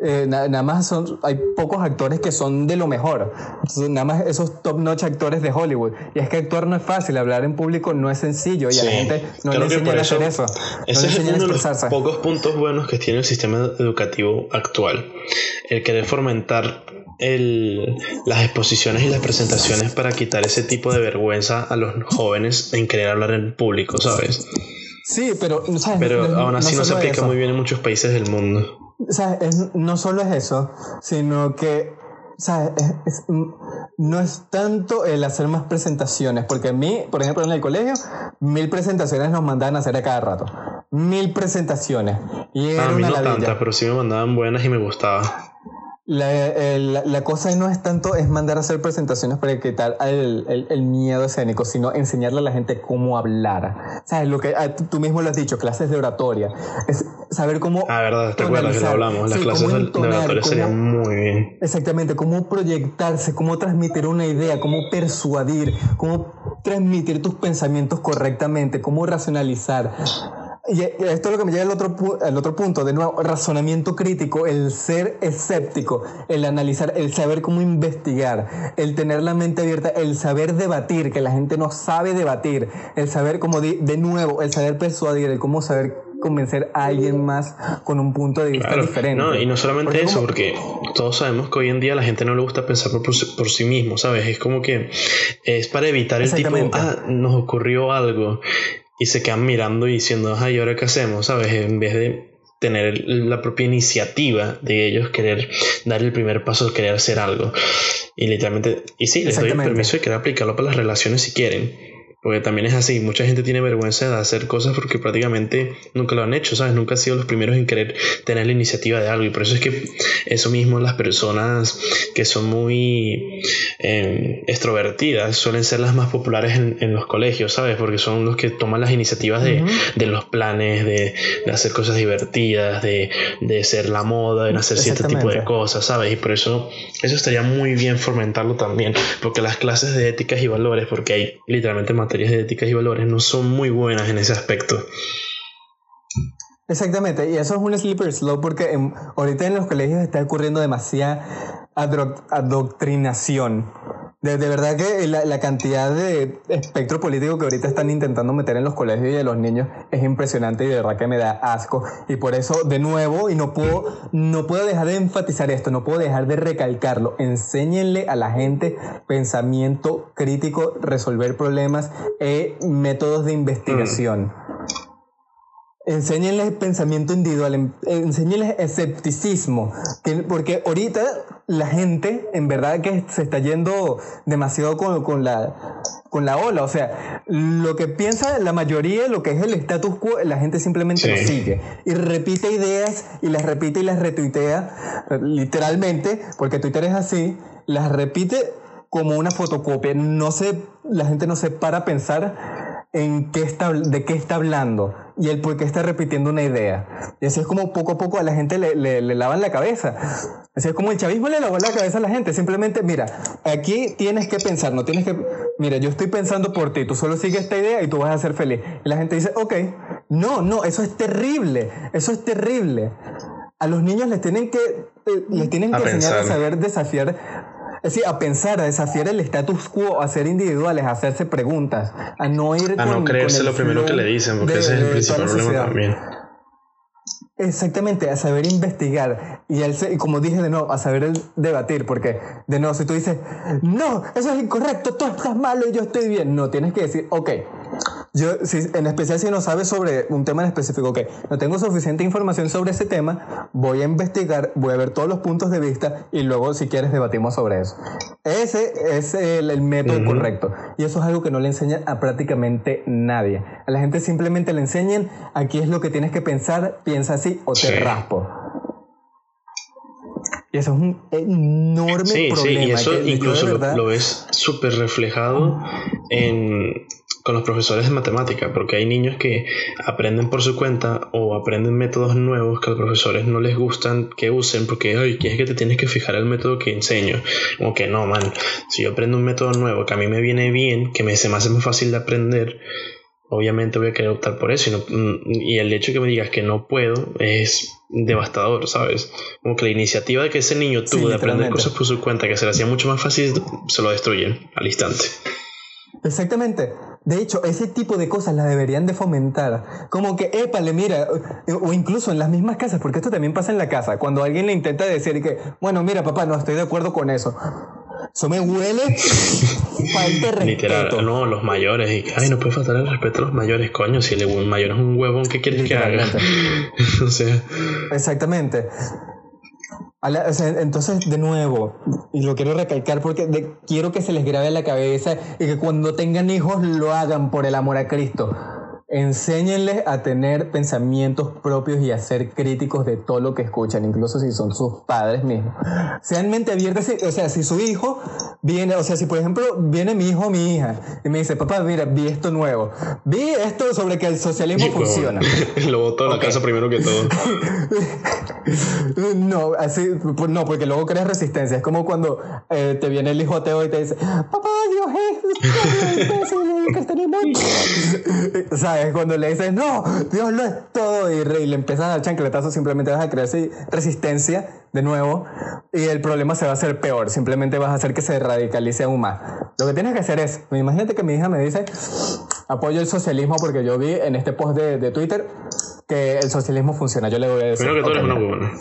eh, nada más son, hay pocos actores que son de lo mejor. nada más esos top notch actores de Hollywood. Y es que actuar no es fácil, hablar en público no es sencillo y a la gente no le enseñan a hacer eso. Ese es uno de los pocos puntos buenos que tiene el sistema educativo actual. El querer fomentar el, las exposiciones y las presentaciones para quitar ese tipo de vergüenza a los jóvenes en querer hablar en público, ¿sabes? Sí, pero, pero aún así no, se aplica muy bien en muchos países del mundo. Es, no solo es eso, sino que no es tanto el hacer más presentaciones, porque a mí, por ejemplo, en el colegio, mil presentaciones nos mandaban a hacer a cada rato. Mil presentaciones. Y era a mí no tantas, pero sí me mandaban buenas y me gustaba. La, la, cosa no es tanto es mandar a hacer presentaciones para quitar el, el, el, miedo escénico, sino enseñarle a la gente cómo hablar. ¿Sabes? Lo que ah, tú mismo lo has dicho, clases de oratoria. Es saber cómo. Ah, verdad, te acuerdas que lo hablamos. Las clases de oratoria serían muy bien. Exactamente, cómo proyectarse, cómo transmitir una idea, cómo persuadir, cómo transmitir tus pensamientos correctamente, cómo racionalizar. Y esto es lo que me lleva al otro, al otro punto, de nuevo, razonamiento crítico, el ser escéptico, el analizar, el saber cómo investigar, el tener la mente abierta, el saber debatir, que la gente no sabe debatir, el saber como de, de nuevo, el saber persuadir, el cómo saber convencer a alguien más con un punto de vista diferente. No, y no solamente eso, porque todos sabemos que hoy en día a la gente no le gusta pensar por, por, sí mismo, ¿sabes? Es como que es para evitar el tipo, ah, nos ocurrió algo y se quedan mirando y diciendo, ay, ¿ahora qué hacemos? ¿Sabes? En vez de tener la propia iniciativa de ellos querer dar el primer paso, querer hacer algo. Y literalmente, y sí, les doy el permiso de querer aplicarlo para las relaciones si quieren porque también es así, mucha gente tiene vergüenza de hacer cosas porque prácticamente nunca lo han hecho, ¿sabes? Nunca han sido los primeros en querer tener la iniciativa de algo. Y por eso es que eso mismo las personas que son muy eh, extrovertidas suelen ser las más populares en, los colegios, ¿sabes? Porque son los que toman las iniciativas de, los planes, de, hacer cosas divertidas, de, ser la moda, de hacer cierto tipo de cosas, ¿sabes? Y por eso eso estaría muy bien fomentarlo también, porque las clases de éticas y valores, porque hay literalmente más materias de éticas y valores no son muy buenas en ese aspecto. Exactamente, y eso es un slippery slope porque ahorita en los colegios está ocurriendo demasiada adoctrinación. De, de, verdad que la, la, cantidad de espectro político que ahorita están intentando meter en los colegios y de los niños es impresionante y de verdad que me da asco. Y por eso, de nuevo, y no puedo, no puedo dejar de enfatizar esto, no puedo dejar de recalcarlo, enséñenle a la gente pensamiento crítico, resolver problemas e métodos de investigación. Enséñenles pensamiento individual, enséñenles escepticismo, porque ahorita la gente en verdad que se está yendo demasiado con, con, la, con la ola, o sea, lo que piensa la mayoría, lo que es el status quo, la gente simplemente lo sigue. Y repite ideas y las repite y las retuitea, literalmente, porque Twitter es así, las repite como una fotocopia, no se, la gente no se para a pensar en qué está, de qué está hablando y el por qué está repitiendo una idea. Y así es como poco a poco a la gente le, le, le, lavan la cabeza. Así es como el chavismo le lavó la cabeza a la gente. Simplemente, mira, aquí tienes que pensar, no tienes que... Mira, yo estoy pensando por ti, tú solo sigues esta idea y tú vas a ser feliz. Y la gente dice, ok, no, no, eso es terrible, eso es terrible. A los niños les tienen que, eh, les tienen que enseñar a saber desafiar es decir, a pensar, a desafiar el status quo, a ser individuales, a hacerse preguntas, a no ir a no creerse lo primero que le dicen, porque ese es el principal problema también. Exactamente, a saber investigar y, y como dije de nuevo, a saber debatir, porque de nuevo, si tú dices, no, eso es incorrecto, tú estás malo y yo estoy bien, no, tienes que decir, ok, yo, si, en especial si no sabes sobre un tema en específico, ok, no tengo suficiente información sobre ese tema, voy a investigar, voy a ver todos los puntos de vista y luego si quieres debatimos sobre eso. Ese es el, método correcto y eso es algo que no le enseña a prácticamente nadie. A la gente simplemente le enseñan aquí es lo que tienes que pensar, piensa así o te raspo. Y eso es un enorme sí, problema. Sí, y eso incluso lo, lo, ves súper reflejado en con los profesores de matemática, porque hay niños que aprenden por su cuenta o aprenden métodos nuevos que a los profesores no les gustan que usen porque, ay, es que te tienes que fijar el método que enseño? Como que no, man, si yo aprendo un método nuevo que a mí me viene bien, que me, se me hace más fácil de aprender, obviamente voy a querer optar por eso. Y, y el hecho de que me digas que no puedo es devastador, ¿sabes? Como que la iniciativa de que ese niño tuvo de aprender cosas por su cuenta, que se le hacía mucho más fácil, se lo destruyen al instante. Exactamente. De hecho, ese tipo de cosas las deberían de fomentar. Como que, épale, mira, o incluso en las mismas casas, porque esto también pasa en la casa, cuando alguien le intenta decir que, bueno, mira, papá, no estoy de acuerdo con eso. Eso me huele falta respeto. Literal, no, los mayores. Y, ay, no puede faltar el respeto a los mayores, coño. Si el mayor es un huevón, ¿qué quieres que haga? o sea. Exactamente entonces, de nuevo, y lo quiero recalcar porque quiero que se les grabe en la cabeza y que cuando tengan hijos lo hagan por el amor a Cristo. Enséñenles a tener pensamientos propios y a ser críticos de todo lo que escuchan, incluso si son sus padres mismos. Sean mente abierta, o sea, si su hijo viene, o sea, si por ejemplo viene mi hijo o mi hija y me dice, papá, mira, vi esto nuevo, vi esto sobre que el socialismo funciona. lo botó a la casa primero que todo. no, así, pues, no, porque luego creas resistencia. Es como cuando eh, te viene el hijo ateo y te dice, papá, Dios es, ¿Sabes? es cuando le dices, no, Dios lo es todo, y, le empiezas a dar chancletazo, simplemente vas a crear resistencia de nuevo, y el problema se va a hacer peor, simplemente vas a hacer que se radicalice aún más. Lo que tienes que hacer es, imagínate que mi hija me dice, apoyo el socialismo porque yo vi en este post de, de Twitter que el socialismo funciona. Yo le voy a decir. Primero que todo okay, una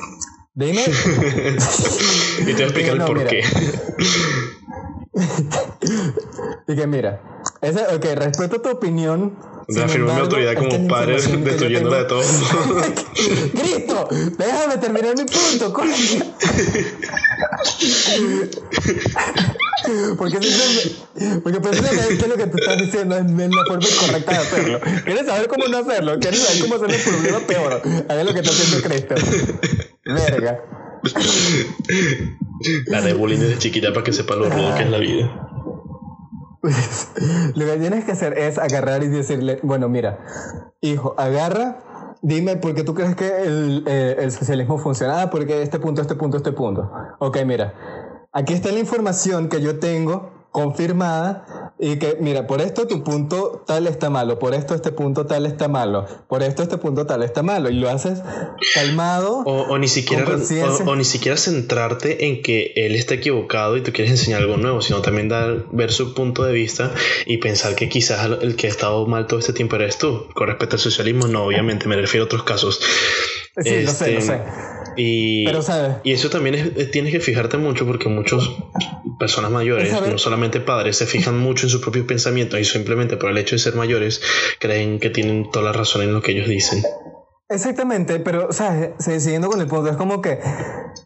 Dime. y te voy a explicar el por qué. y que mira, ese, ok, respeto tu opinión, Reafirmo mi autoridad como padre destruyéndola de todo. ¡Cristo! Déjame terminar mi punto, coño. Porque, porque precisamente lo que tú estás diciendo es la forma correcta de hacerlo. ¿Quieres saber cómo no hacerlo? ¿Quieres saber cómo hacer el problema peor? A ver lo que está haciendo Cristo. Verga. La de bullying desde chiquita para que sepa lo rudo que es la vida. lo que tienes que hacer es agarrar y decirle, bueno, mira, hijo, agarra, dime por qué tú crees que el, eh, el socialismo funciona. Ah, porque este punto, este punto, este punto. Ok, mira, aquí está la información que yo tengo confirmada y que, mira, por esto tu punto tal está malo, por esto este punto tal está malo, por esto este punto tal está malo, y lo haces calmado. O, ni, siquiera, o, ni siquiera centrarte en que él está equivocado y tú quieres enseñar algo nuevo, sino también dar, ver su punto de vista y pensar que quizás el que ha estado mal todo este tiempo eres tú. Con respecto al socialismo, no, obviamente, me refiero a otros casos. Sí, lo sé, lo sé. Y, Pero, ¿sabes? y eso también es, tienes que fijarte mucho porque muchas personas mayores, no solamente padres, se fijan mucho en sus propios pensamientos y simplemente por el hecho de ser mayores creen que tienen toda la razón en lo que ellos dicen. Exactamente, pero, ¿sabes? Siguiendo con el punto, es como que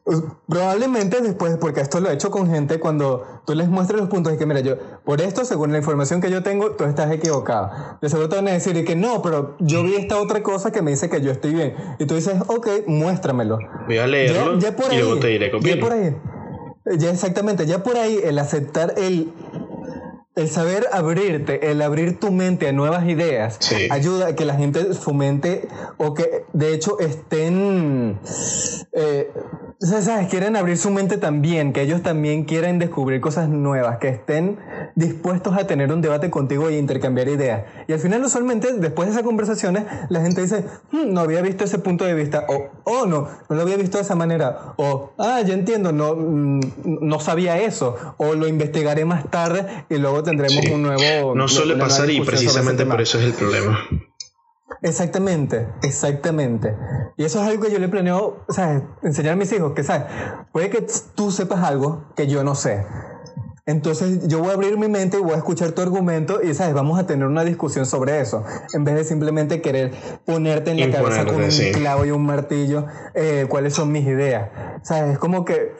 uh, probablemente después, porque esto lo he hecho con gente, cuando tú les muestras los puntos y que, mira, yo, por esto, según la información que yo tengo, tú estás equivocado. De seguro te van a decir y que no, pero yo vi esta otra cosa que me dice que yo estoy bien. Y tú dices, ok, muéstramelo. Voy a leerlo ya, por ahí, y luego te diré Ya por ahí. Ya exactamente, ya por ahí el aceptar el el saber abrirte, el abrir tu mente a nuevas ideas, ayuda a que la gente fomente o que de hecho estén, eh, ¿sabes? Quieren abrir su mente también, que ellos también quieren descubrir cosas nuevas, que estén dispuestos a tener un debate contigo y intercambiar ideas. Y al final usualmente después de esas conversaciones la gente dice, hmm, no había visto ese punto de vista, o oh, no, no lo había visto de esa manera, o ah, ya entiendo, no, mm, no sabía eso, o lo investigaré más tarde y luego tendremos un nuevo... No suele pasar y precisamente por eso es el problema. Exactamente, exactamente. Y eso es algo que yo le planeo, ¿sabes? Enseñar a mis hijos, que, ¿sabes? Puede que tú sepas algo que yo no sé. Entonces yo voy a abrir mi mente y voy a escuchar tu argumento y, ¿sabes? Vamos a tener una discusión sobre eso, en vez de simplemente querer ponerte en la cabeza con un clavo y un martillo eh, cuáles son mis ideas. ¿Sabes? Es como que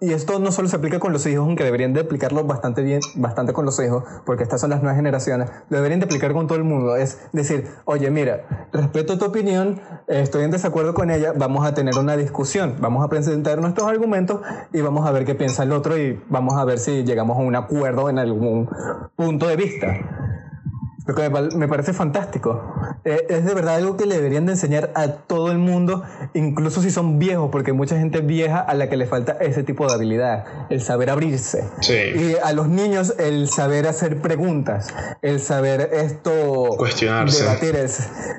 y esto no solo se aplica con los hijos, aunque deberían de aplicarlo bastante bien, bastante con los hijos, porque estas son las nuevas generaciones, lo deberían de aplicar con todo el mundo. Es decir, oye, mira, respeto tu opinión, estoy en desacuerdo con ella, vamos a tener una discusión, vamos a presentar nuestros argumentos y vamos a ver qué piensa el otro y vamos a ver si llegamos a un acuerdo en algún punto de vista. Lo que me parece fantástico. Eh, es de verdad algo que le deberían de enseñar a todo el mundo, incluso si son viejos, porque hay mucha gente vieja a la que le falta ese tipo de habilidad, el saber abrirse. Y a los niños el saber hacer preguntas, el saber esto... Cuestionarse. Debatir,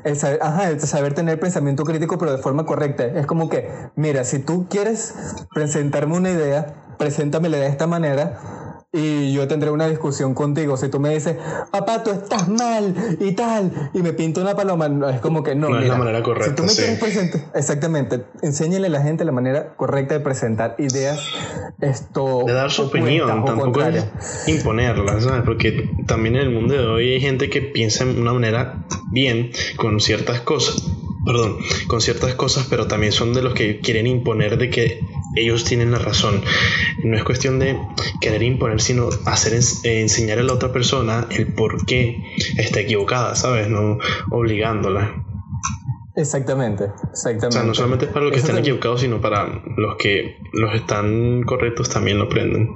el, saber, ajá, el saber tener pensamiento crítico, pero de forma correcta. Es como que, mira, si tú quieres presentarme una idea, preséntamela de esta manera y yo tendré una discusión contigo. Si tú me dices, papá, tú estás mal y tal, y me pinto una paloma, es como que no. No es la manera correcta. Si tú me quieres presentar, exactamente, enséñale a la gente la manera correcta de presentar ideas. Esto. De dar su opinión, tampoco es imponerla, ¿sabes? Porque también en el mundo de hoy hay gente que piensa de una manera bien con ciertas cosas perdón, con ciertas cosas, pero también son de los que quieren imponer de que ellos tienen la razón. No es cuestión de querer imponer, sino hacer eh, enseñar a la otra persona el por qué está equivocada, ¿sabes? No obligándola. Exactamente, exactamente. O sea, no solamente es para los que están equivocados, sino para los que los están correctos también lo aprenden.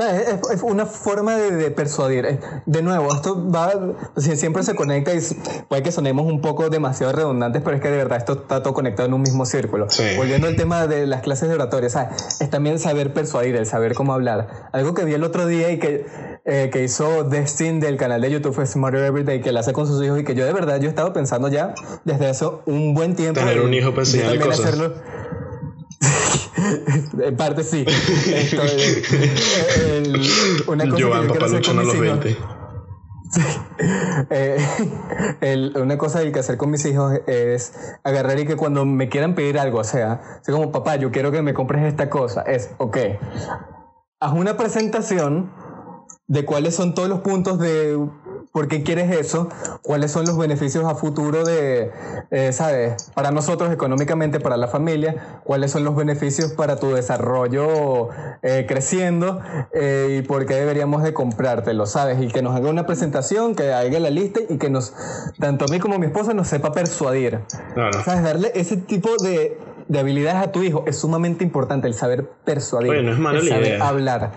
Es, una forma de, persuadir. De nuevo, esto va, siempre se conecta y puede que sonemos un poco demasiado redundantes, pero es que de verdad esto está todo conectado en un mismo círculo. Volviendo al tema de las clases de oratoria, es también saber persuadir, el saber cómo hablar. Algo que vi el otro día y que, eh, que hizo Destin del canal de YouTube Smarter Everyday, que lo hace con sus hijos y que yo de verdad yo he estado pensando ya desde hace un buen tiempo. Tener un hijo para enseñarle cosas. Hacerlo, en parte sí. Esto, una cosa yo que quiero hacer con mis hijos. Eh, una cosa que hacer con mis hijos es agarrar y que cuando me quieran pedir algo, o sea, así como papá, yo quiero que me compres esta cosa, es, ok, haz una presentación de cuáles son todos los puntos de ¿Por qué quieres eso? ¿Cuáles son los beneficios a futuro de, eh, sabes, para nosotros económicamente, para la familia? ¿Cuáles son los beneficios para tu desarrollo eh, creciendo? Eh, ¿Y por qué deberíamos de comprártelo, sabes? Y que nos haga una presentación, que haga la lista y que nos, tanto a mí como a mi esposa, nos sepa persuadir. ¿Sabes? Darle ese tipo de, de habilidades a tu hijo es sumamente importante, el saber persuadir, el saber hablar,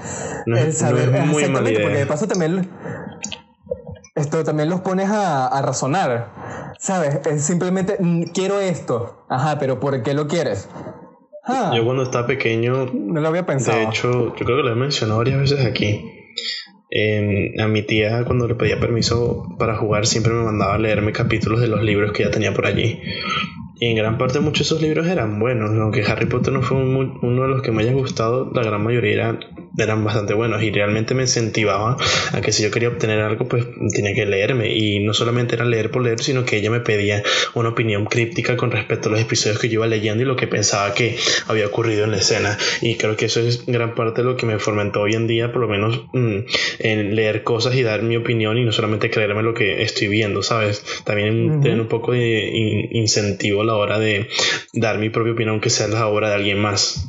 el saber, muy exactamente, porque de paso también esto también los pones a, razonar, ¿sabes? Es simplemente, mm, quiero esto, ajá, pero ¿por qué lo quieres? Ah, Yo cuando estaba pequeño, no lo había pensado. de hecho, yo creo que lo he mencionado varias veces aquí. em, a mi tía, cuando le pedía permiso para jugar, siempre me mandaba a leerme capítulos de los libros que ya tenía por allí. Y en gran parte muchos de esos libros eran buenos, aunque Harry Potter no fue un- uno de los que me haya gustado, la gran mayoría eran, eran bastante buenos y realmente me incentivaba a que si yo quería obtener algo, pues tenía que leerme. Y no solamente era leer por leer, sino que ella me pedía una opinión críptica con respecto a los episodios que yo iba leyendo y lo que pensaba que había ocurrido en la escena. Y creo que eso es gran parte de lo que me fomentó hoy en día, por lo menos mm, en leer cosas y dar mi opinión y no solamente creerme lo que estoy viendo, ¿sabes? También Ujú. tener un poco de in- incentivo a la hora de dar mi propia opinión, aunque sea la obra de alguien más.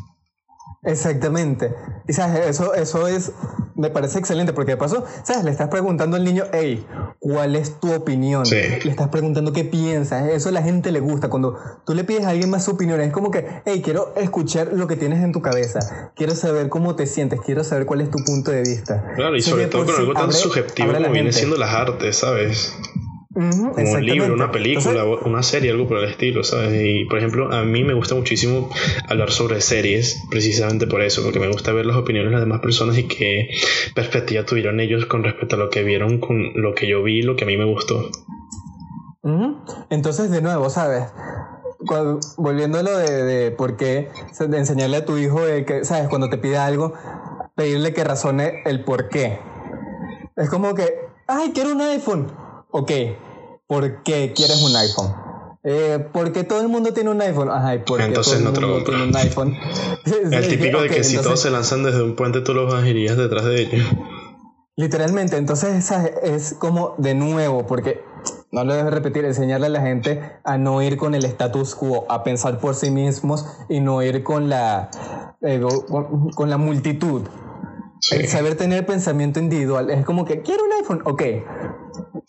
Exactamente. Y sabes, eso, eso es, me parece excelente, porque de paso, sabes, le estás preguntando al niño, hey, ¿cuál es tu opinión? Sí. Le estás preguntando qué piensas. Eso a la gente le gusta. Cuando tú le pides a alguien más su opinión, es como que, hey, quiero escuchar lo que tienes en tu cabeza. Quiero saber cómo te sientes. Quiero saber cuál es tu punto de vista. Claro, y sobre todo con algo tan subjetivo la como viene siendo las artes, ¿sabes? Como un libro, una película, Entonces, una serie, algo por el estilo, ¿sabes? Y por ejemplo, a mí me gusta muchísimo hablar sobre series, precisamente por eso, porque me gusta ver las opiniones de las demás personas y qué perspectiva tuvieron ellos con respecto a lo que vieron, con lo que yo vi, lo que a mí me gustó. Entonces, de nuevo, ¿sabes? Cuando- volviendo a lo de, de por qué, de enseñarle a tu hijo, que, ¿sabes? Cuando te pida algo, pedirle que razone el por qué. Es como que, ay, quiero un iPhone. Ok, ¿por qué quieres un iPhone? Eh, porque todo el mundo tiene un iPhone. Ajá, ¿y por qué Entonces todo no el mundo tiene un iPhone? El típico de que si todos se lanzan desde un puente, tú los bajarías detrás de ellos. Literalmente, entonces esa es como de nuevo, porque no lo debes repetir, enseñarle a la gente a no ir con el status quo, a pensar por sí mismos y no ir con la, eh, con, con la multitud. Sí. El saber tener pensamiento individual es como que quiero un iPhone, ok.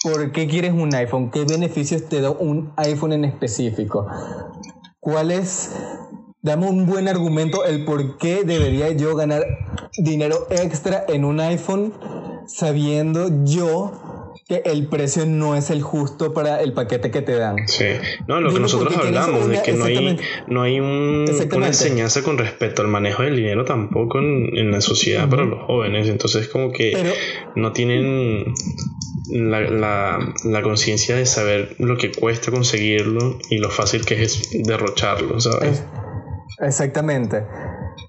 ¿Por qué quieres un iPhone? ¿Qué beneficios te da un iPhone en específico? ¿Cuál es? Dame un buen argumento el por qué debería yo ganar dinero extra en un iPhone sabiendo yo que el precio no es el justo para el paquete que te dan. Sí, no, lo que nosotros hablamos, de que no hay, no hay un- una enseñanza con respecto al manejo del dinero tampoco en, en la sociedad para los jóvenes, entonces como que Pero- no tienen la, la, la conciencia de saber lo que cuesta conseguirlo y lo fácil que es derrocharlo, ¿sabes? Es- exactamente.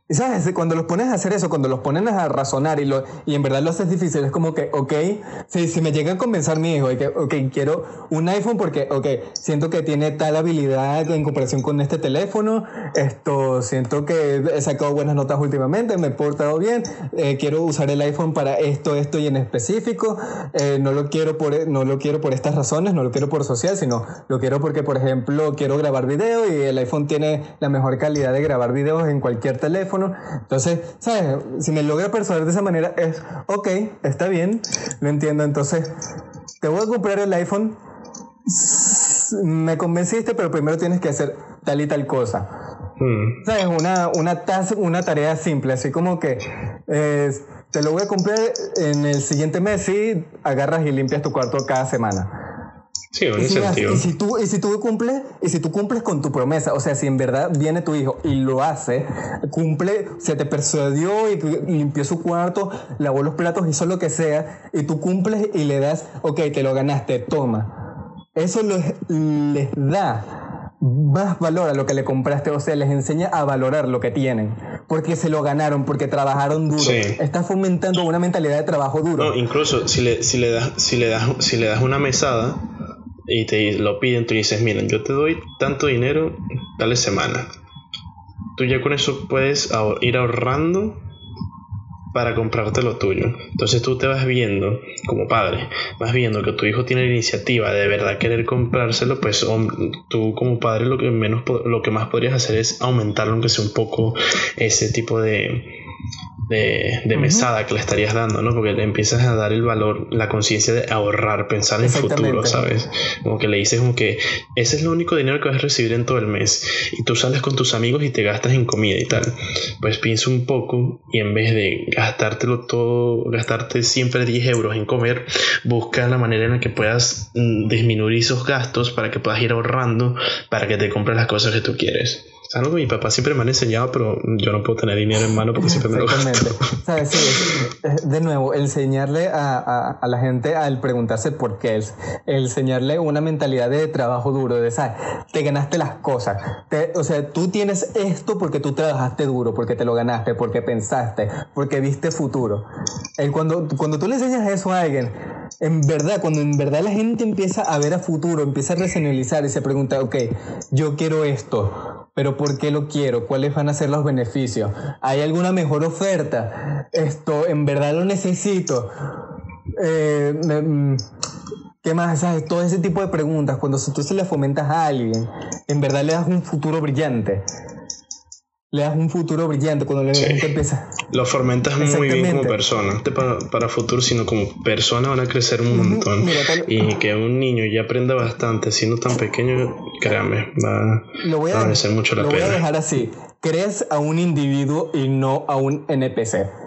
Y sabes, cuando los pones a hacer eso, cuando los pones a razonar y, lo, y en verdad lo haces difícil, es como que, ok, si, si me llega a convencer mi hijo que, ok, quiero un iPhone porque, ok, siento que tiene tal habilidad en comparación con este teléfono, esto, siento que he sacado buenas notas últimamente, me he portado bien, eh, quiero usar el iPhone para esto, esto y en específico, eh, no, lo quiero por, no lo quiero por estas razones, no lo quiero por social, sino lo quiero porque, por ejemplo, quiero grabar video y el iPhone tiene la mejor calidad de grabar videos en cualquier teléfono. Entonces, ¿sabes? Si me logra persuadir de esa manera, es, ok, está bien, lo entiendo. Entonces, te voy a comprar el iPhone. Me convenciste, pero primero tienes que hacer tal y tal cosa. Hmm. ¿Sabes? Una, una, task- una tarea simple, así como que eh, te lo voy a comprar en el siguiente mes y agarras y limpias tu cuarto cada semana. Sí, un Y si, y si tú y si tú cumples y si tú cumples con tu promesa, o sea, si en verdad viene tu hijo y lo hace, cumple, se te persuadió y limpió su cuarto, lavó los platos, hizo lo que sea, y tú cumples y le das, ok, te lo ganaste, toma. Eso les, les da más valor a lo que le compraste, o sea, les enseña a valorar lo que tienen, porque se lo ganaron, porque trabajaron duro. Sí. Estás fomentando una mentalidad de trabajo duro. No, incluso si le, si le das, si le das, si le das una mesada y te lo piden, tú dices, miren, yo te doy tanto dinero tal semana. Tú ya con eso puedes ir ahorrando para comprarte lo tuyo. Entonces tú te vas viendo como padre, vas viendo que tu hijo tiene la iniciativa de verdad querer comprárselo, pues tú como padre lo que menos lo que más podrías hacer es aumentarlo aunque sea un poco ese tipo de de, de mesada que le estarías dando, ¿no? Porque le empiezas a dar el valor, la conciencia de ahorrar, pensar en el futuro. ¿sabes? Como que le dices como que ese es lo único dinero que vas a recibir en todo el mes y tú sales con tus amigos y te gastas en comida y tal. Pues piensa un poco y en vez de gastártelo todo, gastarte siempre 10 euros en comer, busca la manera en la que puedas mm, disminuir esos gastos para que puedas ir ahorrando para que te compres las cosas que tú quieres. Algo que mi papá siempre me ha enseñado, pero yo no puedo tener dinero en mano porque siempre me lo gasto. ¿Sabes? Sí, de nuevo, enseñarle a, a, a, la gente al preguntarse por qué, es enseñarle una mentalidad de trabajo duro, de, ¿sabes? Te ganaste las cosas. Te, o sea, tú tienes esto porque tú trabajaste duro, porque te lo ganaste, porque pensaste, porque viste futuro. El, cuando, cuando tú le enseñas eso a alguien, en verdad, cuando en verdad la gente empieza a ver a futuro, empieza a racionalizar y se pregunta, ok, yo quiero esto, pero ¿por qué lo quiero? ¿Cuáles van a ser los beneficios? ¿Hay alguna mejor oferta? Esto, ¿en verdad lo necesito? Eh, me, ¿Qué más? ¿Sabes? Todo ese tipo de preguntas, cuando tú se le fomentas a alguien, en verdad le das un futuro brillante le das un futuro brillante cuando le sí. empieza. Lo fomentas muy bien como persona, no para, para futuro, sino como persona van a crecer un montón. Mira, y que un niño ya aprenda bastante siendo tan pequeño, créame, va, lo voy a, va a merecer mucho la lo pena. Lo voy a dejar así, crees a un individuo y no a un NPC.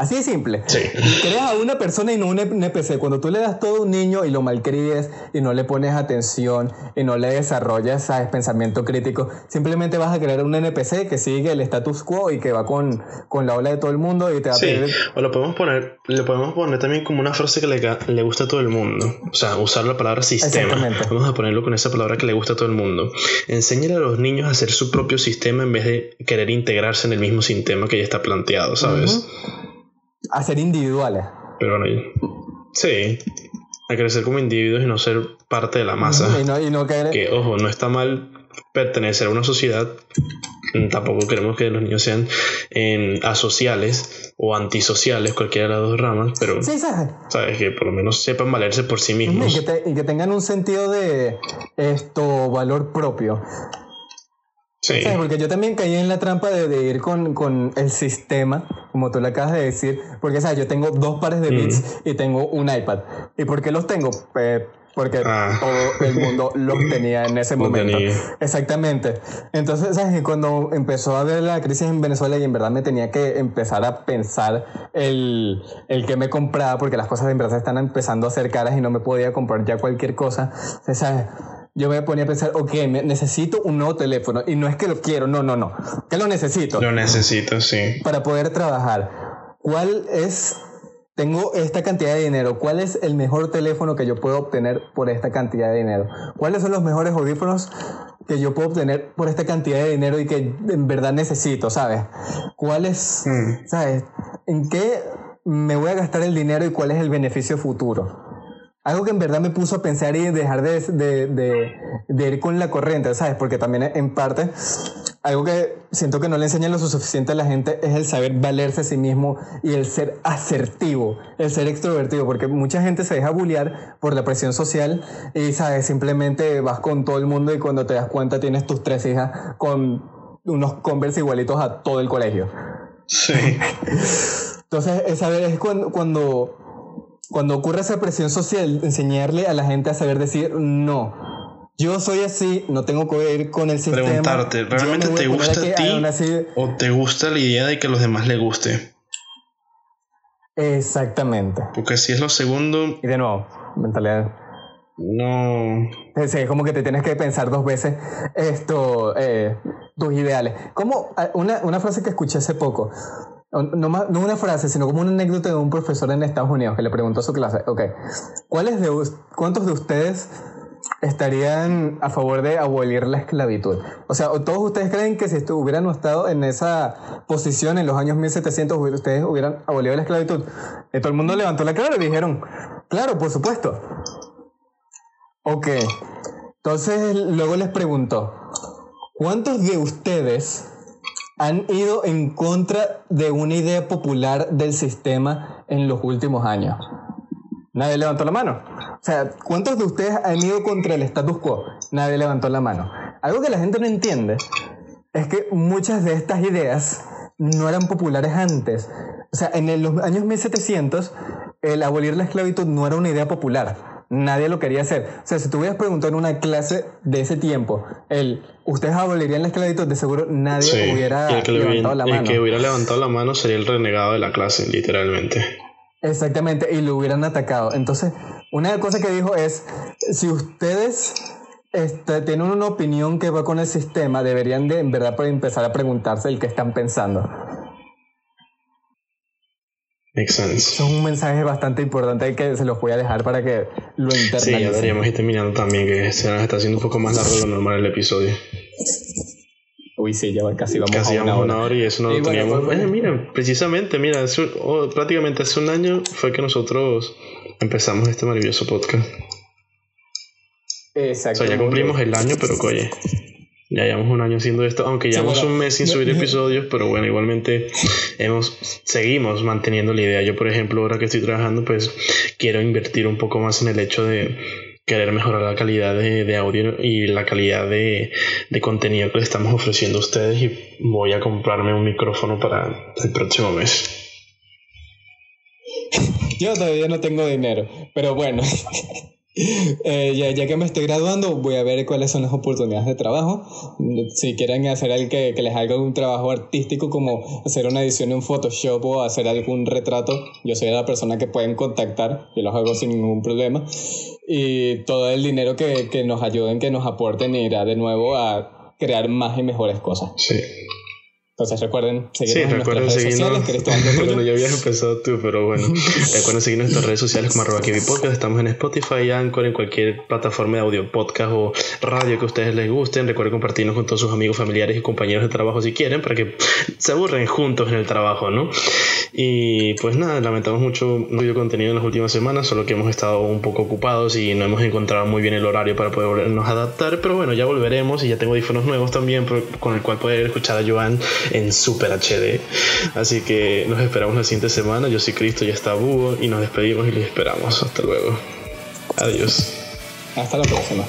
Así de simple. Sí. Creas a una persona y no un NPC. Cuando tú le das todo a un niño y lo malcríes y no le pones atención y no le desarrollas ¿sabes? pensamiento crítico, simplemente vas a crear un NPC que sigue el status quo y que va con, con la ola de todo el mundo y te va sí. a pedir... O lo podemos poner, le podemos poner también como una frase que le, le gusta a todo el mundo. O sea, usar la palabra sistema. Vamos a ponerlo con esa palabra que le gusta a todo el mundo. Enséñale a los niños a hacer su propio sistema en vez de querer integrarse en el mismo sistema que ya está planteado, ¿sabes? Uh -huh a ser individuales. Pero bueno, sí, a crecer como individuos y no ser parte de la masa. Y no, y no caer... Que, ojo, no está mal pertenecer a una sociedad. Tampoco queremos que los niños sean eh, asociales o antisociales, cualquiera de las dos ramas, pero sí, ¿sabes? ¿sabes? que por lo menos sepan valerse por sí mismos. Y que, te, y que tengan un sentido de esto valor propio. Sí. ¿Sabes? Porque yo también caí en la trampa de, de ir con, con, el sistema, como tú le acabas de decir, porque ¿sabes? yo tengo dos pares de bits mm. y tengo un iPad. ¿Y por qué los tengo? Eh, porque ah. todo el mundo los tenía en ese momento. Tenía. Exactamente. Entonces, ¿sabes? Cuando empezó a haber la crisis en Venezuela y en verdad me tenía que empezar a pensar el, el que me compraba, porque las cosas en verdad están empezando a hacer caras y no me podía comprar ya cualquier cosa. ¿Sabes? Yo me ponía a pensar, ok, necesito un nuevo teléfono. Y no es que lo quiero, no, no, no. Que lo necesito. Lo necesito, sí. Para poder trabajar. ¿Cuál es, tengo esta cantidad de dinero, cuál es el mejor teléfono que yo puedo obtener por esta cantidad de dinero? ¿Cuáles son los mejores audífonos que yo puedo obtener por esta cantidad de dinero y que en verdad necesito, ¿sabes? ¿Cuál es, mm. ¿sabes? ¿En qué me voy a gastar el dinero y cuál es el beneficio futuro? Algo que en verdad me puso a pensar y dejar de, de, de, de, ir con la corriente, ¿sabes? Porque también en parte, algo que siento que no le enseñan lo suficiente a la gente es el saber valerse a sí mismo y el ser asertivo, el ser extrovertido, porque mucha gente se deja bullear por la presión social y, ¿sabes? Simplemente vas con todo el mundo y cuando te das cuenta tienes tus tres hijas con unos Converse igualitos a todo el colegio. Sí. Entonces, esa vez es cuando, cuando cuando ocurre esa presión social, enseñarle a la gente a saber decir no. Yo soy así, no tengo que ir con el sistema. Preguntarte, ¿realmente te gusta a ti así... o te gusta la idea de que a los demás les guste? Exactamente. Porque si es lo segundo... Y de nuevo, mentalidad. No. Sí, es como que te tienes que pensar dos veces esto, eh, tus ideales. Como una, una frase que escuché hace poco. No, no, una frase, sino como una anécdota de un profesor en Estados Unidos que le preguntó a su clase, ok, ¿cuáles ¿cuántos de ustedes estarían a favor de abolir la esclavitud? O sea, ¿todos ustedes creen que si hubieran estado en esa posición en los años 1700, ustedes hubieran abolido la esclavitud? Y todo el mundo levantó la cara y dijeron, claro, por supuesto. Ok, entonces luego les preguntó, ¿cuántos de ustedes han ido en contra de una idea popular del sistema en los últimos años? Nadie levantó la mano. O sea, ¿cuántos de ustedes han ido contra el status quo? Nadie levantó la mano. Algo que la gente no entiende es que muchas de estas ideas no eran populares antes. O sea, en los años 1700, el abolir la esclavitud no era una idea popular nadie lo quería hacer. O sea, si tú hubieras preguntado en una clase de ese tiempo, el ¿ustedes abolirían la esclavitud? De seguro nadie sí, hubiera el levantado la mano. El que hubiera levantado la mano sería el renegado de la clase, literalmente. Exactamente, y lo hubieran atacado. Entonces, una cosa que dijo es, si ustedes este, tienen una opinión que va con el sistema, deberían de en verdad empezar a preguntarse el que están pensando. Makes sense. Es un mensaje bastante importante que se los voy a dejar para que lo internalicen. Sí, ya deberíamos ir terminando también, que se nos está haciendo un poco más largo de lo normal el episodio. Uy, sí, ya casi vamos Casi a vamos una a una hora y eso no Y lo bueno, teníamos. Eh, mira, precisamente, mira, hace un- oh, prácticamente hace un año fue que nosotros empezamos este maravilloso podcast. O Exacto. sea, ya cumplimos el año, pero oye, ya llevamos un año haciendo esto, aunque llevamos bueno. un mes sin subir episodios, pero bueno, igualmente hemos seguimos manteniendo la idea. Yo, por ejemplo, ahora que estoy trabajando, pues quiero invertir un poco más en el hecho de querer mejorar la calidad de, de audio y la calidad de, de contenido que le estamos ofreciendo a ustedes y voy a comprarme un micrófono para el próximo mes. Yo todavía no tengo dinero, pero bueno. Eh, ya, ya que me estoy graduando, voy a ver cuáles son las oportunidades de trabajo. Si quieren hacer algo que, que les haga un trabajo artístico, como hacer una edición en Photoshop o hacer algún retrato, yo soy la persona que pueden contactar, yo los hago sin ningún problema. Y todo el dinero que, que nos ayuden, que nos aporten, irá de nuevo a crear más y mejores cosas. Sí. Entonces recuerden Sí, seguirnos en recuerden nuestras redes seguirnos. sociales, Cotuyo. bueno, ya habías empezado tú, pero bueno. recuerden seguirnos en nuestras redes sociales como arroba Podcast. Estamos en Spotify, Anchor, en cualquier plataforma de audio, podcast o radio que a ustedes les gusten. Recuerden compartirnos con todos sus amigos, familiares y compañeros de trabajo si quieren, para que se aburren juntos en el trabajo, ¿no? Y pues nada, lamentamos mucho no contenido en las últimas semanas, solo que hemos estado un poco ocupados y no hemos encontrado muy bien el horario para poder volvernos a adaptar, pero bueno, ya volveremos y ya tengo audífonos nuevos también con el cual poder escuchar a Joan en Super HD. Así que nos esperamos la siguiente semana. Yo soy Cristo, ya está Búho y nos despedimos y les esperamos. Hasta luego. Adiós. Hasta la próxima.